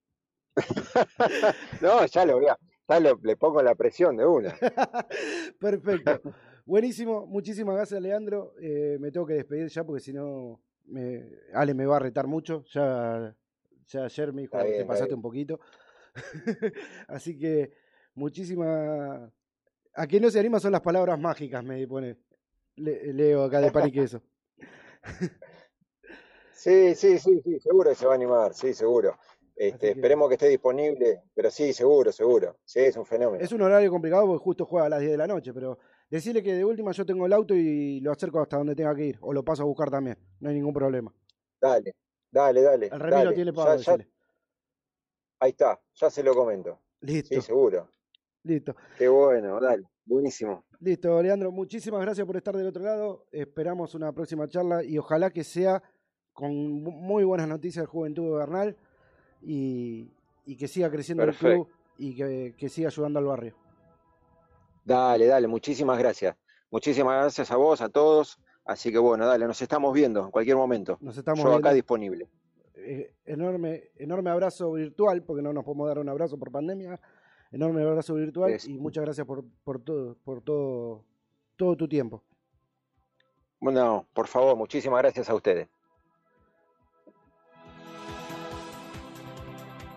No, ya lo voy a, ya lo- le pongo la presión de una. Perfecto. Buenísimo, muchísimas gracias, Leandro. Eh, me tengo que despedir ya porque si no, me- Ale me va a retar mucho. Ya, ya ayer me dijo, bien, te pasaste un poquito. Así que muchísimas... A que no se anima son las palabras mágicas, me pone Le- Leo acá de pan y queso. Sí, sí, sí, sí, seguro que se va a animar, sí, seguro. Este, que- Esperemos que esté disponible, pero sí, seguro, seguro. Sí, es un fenómeno. Es un horario complicado porque justo juega a las 10 de la noche, pero decirle que de última yo tengo el auto y lo acerco hasta donde tenga que ir, o lo paso a buscar también, no hay ningún problema. Dale, dale, dale. El remiro dale. tiene pago, ya- ahí está, ya se lo comento. Listo, Sí, seguro. listo. Qué bueno, dale, buenísimo. Listo, Leandro, muchísimas gracias por estar del otro lado. Esperamos una próxima charla y ojalá que sea con mu- muy buenas noticias del Juventud Bernal y, y que siga creciendo el club y que, que siga ayudando al barrio. Dale, dale, muchísimas gracias. Muchísimas gracias a vos, a todos. Así que bueno, dale, nos estamos viendo en cualquier momento. Nos estamos Yo acá disponible. Eh, enorme, enorme abrazo virtual, porque no nos podemos dar un abrazo por pandemia. Enorme abrazo virtual Es- y muchas gracias por, por todo, por todo, todo tu tiempo. Bueno, por favor, muchísimas gracias a ustedes.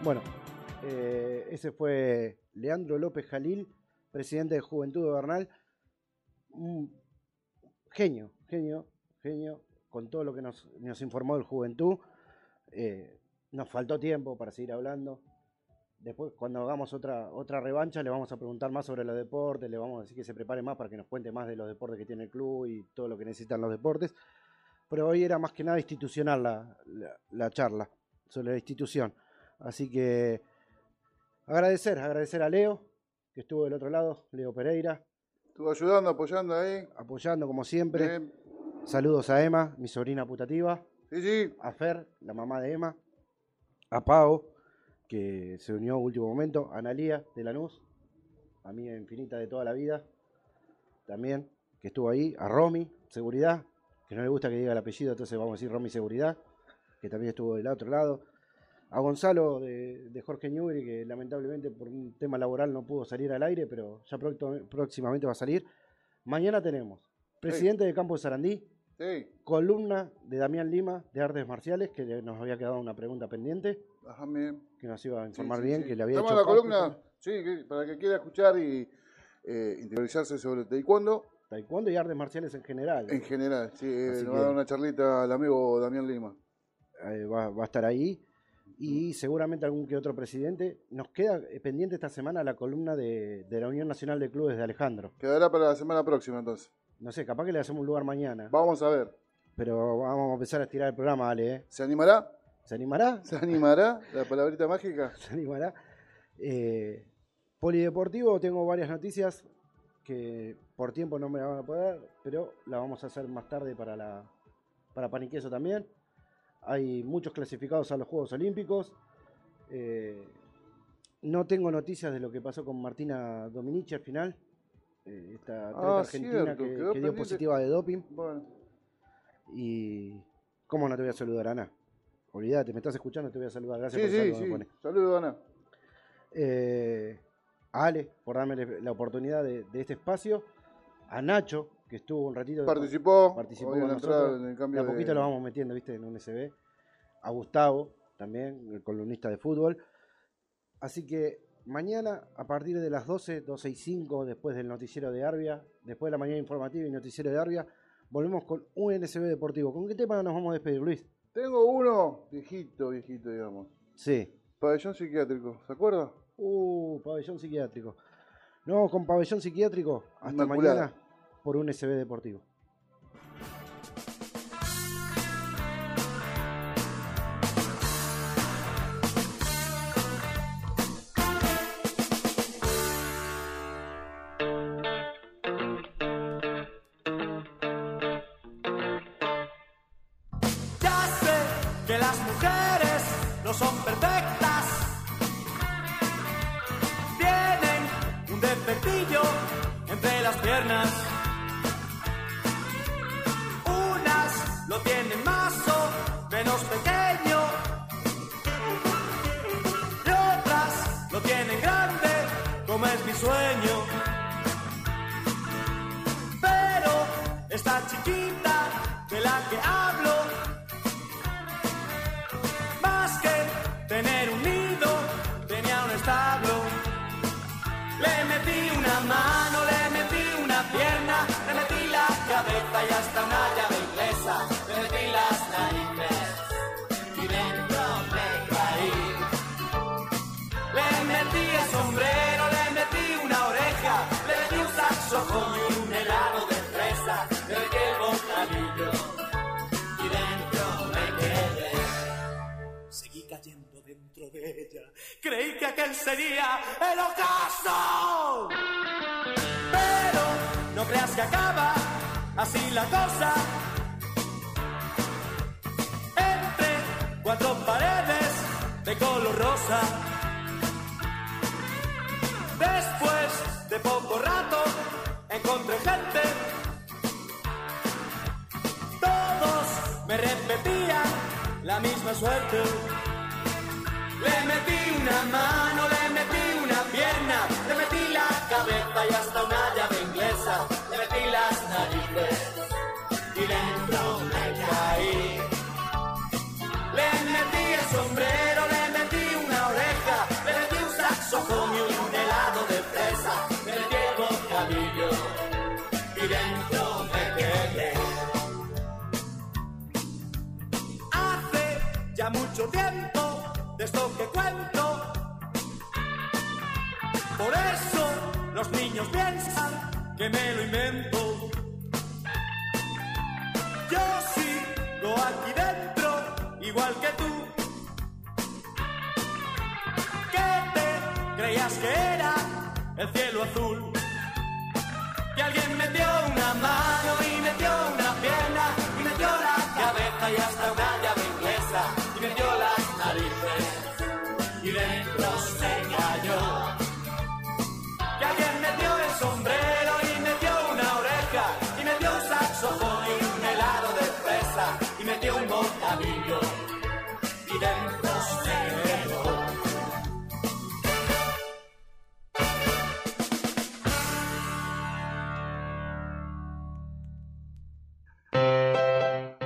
Bueno, eh, ese fue Leandro López Jalil, presidente de Juventud de Bernal. Genio, genio, genio, con todo lo que nos, nos informó el Juventud. Eh, nos faltó tiempo para seguir hablando. Después, cuando hagamos otra, otra revancha, le vamos a preguntar más sobre los deportes, le vamos a decir que se prepare más para que nos cuente más de los deportes que tiene el club y todo lo que necesitan los deportes. Pero hoy era más que nada institucional la, la- la charla sobre la institución. Así que agradecer, agradecer a Leo, que estuvo del otro lado, Leo Pereira, Estuvo ayudando, apoyando ahí. apoyando como siempre. Bien. Saludos a Emma, mi sobrina putativa, Sí, sí. a Fer, la mamá de Emma, a Pau, que se unió a último momento, a Analía de Lanús, amiga infinita de toda la vida, también, que estuvo ahí, a Romy, seguridad, que no le gusta que diga el apellido, entonces vamos a decir Romy Seguridad, que también estuvo del otro lado, a Gonzalo de, de Jorge Newbery, que lamentablemente por un tema laboral no pudo salir al aire, pero ya pronto- próximamente va a salir. Mañana tenemos presidente de Campo de Sarandí, Sí. columna de Damián Lima de Artes Marciales, que nos había quedado una pregunta pendiente, Ajá, bien. que nos iba a informar sí, bien, que le había hecho la columna, sí, para que quiera escuchar y eh, interiorizarse sobre el taekwondo Taekwondo y artes marciales en general. en general. Sí, eh, Así nos que- va a dar una charlita al amigo Damián Lima. Eh, va, va a estar ahí. Y seguramente algún que otro presidente. Nos queda eh, pendiente esta semana la columna de, de la Unión Nacional de Clubes de Alejandro. Quedará para la semana próxima entonces. No sé, capaz que le hacemos un lugar mañana. Vamos a ver. Pero vamos a empezar a estirar el programa, Ale. ¿eh? ¿Se animará? ¿Se animará? ¿Se animará la palabrita mágica? se animará. Eh, polideportivo, tengo varias noticias que por tiempo no me la van a poder, pero la vamos a hacer más tarde para la para Paniqueso también. Hay muchos clasificados a los Juegos Olímpicos. Eh, no tengo noticias de lo que pasó con Martina Dominici al final. Eh, esta Ah, argentina cierto, que, dio positiva de doping. Bueno, Y. ¿Cómo no te voy a saludar, Ana? Olvídate, me estás escuchando, te voy a saludar. Gracias sí, por el sí, saludo que me sí. pone. Saludos, Ana. eh, a Ale por darme la oportunidad de, de este espacio, a Nacho, que estuvo un ratito. Participó, participó con nosotros. en el De cambio a poquito de- lo vamos metiendo, viste, en un SB. A Gustavo, también, el columnista de fútbol. Así que mañana, a partir de las 12, 12 y 5, después del noticiero de Arbia, después de la mañana informativa y noticiero de Arbia, volvemos con un NSB deportivo. ¿Con qué tema nos vamos a despedir, Luis? Tengo uno viejito, viejito, digamos. Sí. Pabellón psiquiátrico, ¿se acuerda? Uh, pabellón psiquiátrico. No, con pabellón psiquiátrico. Hasta Inmaculada. mañana por un SB deportivo. Después de poco rato encontré gente. Todos me repetían la misma suerte. Le metí una mano, le metí una pierna, le metí la cabeza y hasta una llave inglesa. Le metí las narices y dentro me caí. Le metí el sombrero, mucho tiempo de esto que cuento. Por eso los niños piensan que me lo invento. Yo sigo aquí dentro, igual que tú. Que te creías que era el cielo azul. Que alguien metió una mano y metió una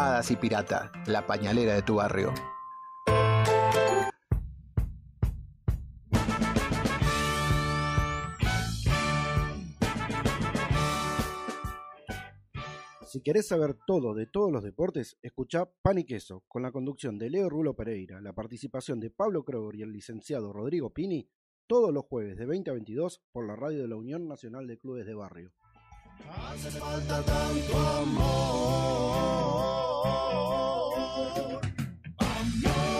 Hadas y Pirata, la pañalera de tu barrio. Si querés saber todo de todos los deportes, escuchá Pan y Queso, con la conducción de Leo Rulo Pereira, la participación de Pablo Kroger y el licenciado Rodrigo Pini, todos los jueves de 20 a 22 por la radio de la Unión Nacional de Clubes de Barrio. Hace falta tanto amor. Amor.